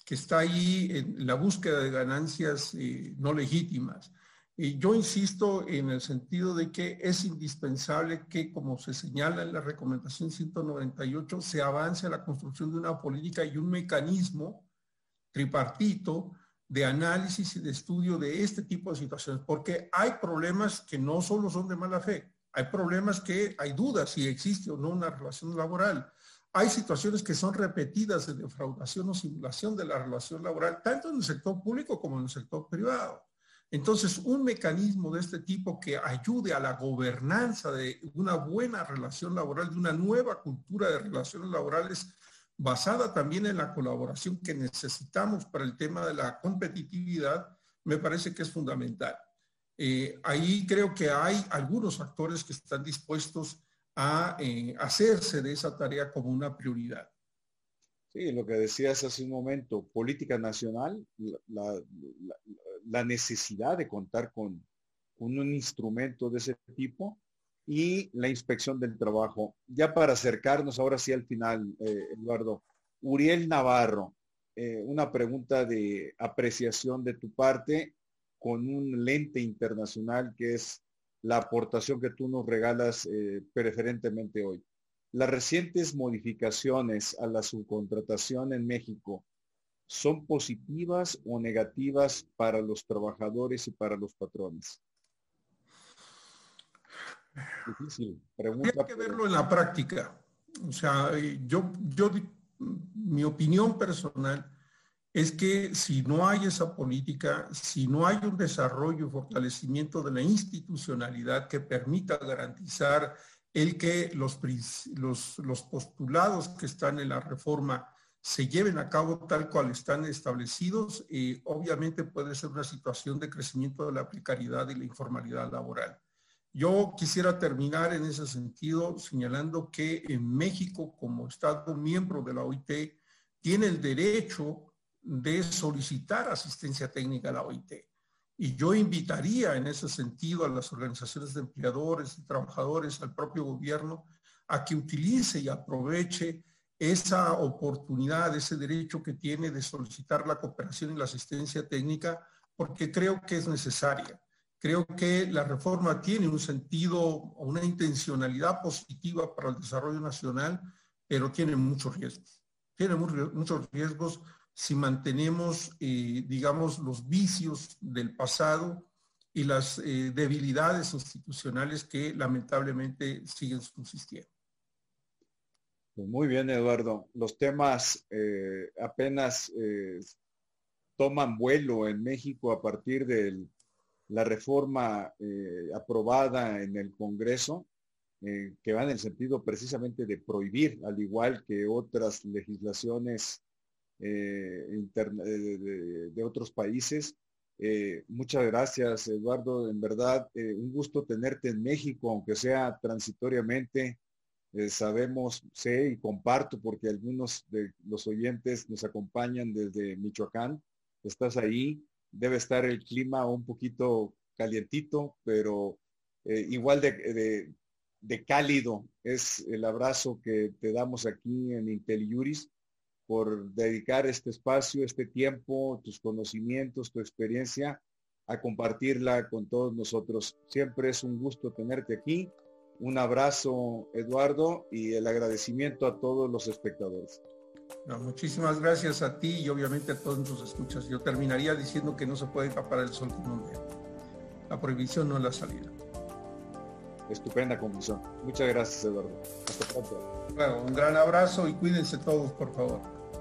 que está ahí en la búsqueda de ganancias eh, no legítimas. Y yo insisto en el sentido de que es indispensable que, como se señala en la recomendación 198, se avance a la construcción de una política y un mecanismo tripartito de análisis y de estudio de este tipo de situaciones, porque hay problemas que no solo son de mala fe, hay problemas que hay dudas si existe o no una relación laboral. Hay situaciones que son repetidas de defraudación o simulación de la relación laboral, tanto en el sector público como en el sector privado. Entonces, un mecanismo de este tipo que ayude a la gobernanza de una buena relación laboral, de una nueva cultura de relaciones laborales basada también en la colaboración que necesitamos para el tema de la competitividad, me parece que es fundamental. Eh, ahí creo que hay algunos actores que están dispuestos a eh, hacerse de esa tarea como una prioridad. Sí, lo que decías hace un momento, política nacional, la, necesidad de contar con, un instrumento de ese tipo y la inspección del trabajo. Ya para acercarnos ahora sí al final, eh, Eduardo, Uriel Navarro, una pregunta de apreciación de tu parte con un lente internacional que es la aportación que tú nos regalas eh, preferentemente hoy. Las recientes modificaciones a la subcontratación en México son positivas o negativas para los trabajadores y para los patrones? Difícil. Pregunta, Hay que verlo en la práctica. O sea, yo, yo, mi opinión personal es que si no hay esa política, si no hay un desarrollo y fortalecimiento de la institucionalidad que permita garantizar el que los, postulados que están en la reforma se lleven a cabo tal cual están establecidos, y obviamente puede ser una situación de crecimiento de la precariedad y la informalidad laboral. Yo quisiera terminar en ese sentido señalando que en México, como Estado miembro de la OIT, tiene el derecho de solicitar asistencia técnica a la OIT. Y yo invitaría en ese sentido a las organizaciones de empleadores y trabajadores, al propio gobierno, a que utilice y aproveche esa oportunidad, ese derecho que tiene de solicitar la cooperación y la asistencia técnica, porque creo que es necesaria. Creo que la reforma tiene un sentido una intencionalidad positiva para el desarrollo nacional, pero tiene muchos riesgos. Tiene muchos riesgos si mantenemos, eh, digamos, los vicios del pasado y las eh, debilidades institucionales que lamentablemente siguen subsistiendo. Pues muy bien, Eduardo. Los temas eh, apenas toman vuelo en México a partir de la reforma aprobada en el Congreso, que va en el sentido precisamente de prohibir, al igual que otras legislaciones de, de, otros países. muchas gracias, Eduardo. En verdad, un gusto tenerte en México, aunque sea transitoriamente eh, sabemos, sé y comparto porque algunos de los oyentes nos acompañan desde Michoacán. Estás ahí, debe estar el clima un poquito calientito, pero eh, igual de, de, cálido es el abrazo que te damos aquí en IntelliJuris por dedicar este espacio, este tiempo, tus conocimientos, tu experiencia a compartirla con todos nosotros. Siempre es un gusto tenerte aquí un abrazo, Eduardo, y el agradecimiento a todos los espectadores. muchísimas gracias a ti y obviamente a todos nuestros escuchas. Yo terminaría diciendo que no se puede escapar el sol con un La prohibición no es la salida. Estupenda conclusión. Muchas gracias, Eduardo. Hasta pronto. Bueno, un gran abrazo y cuídense todos, por favor.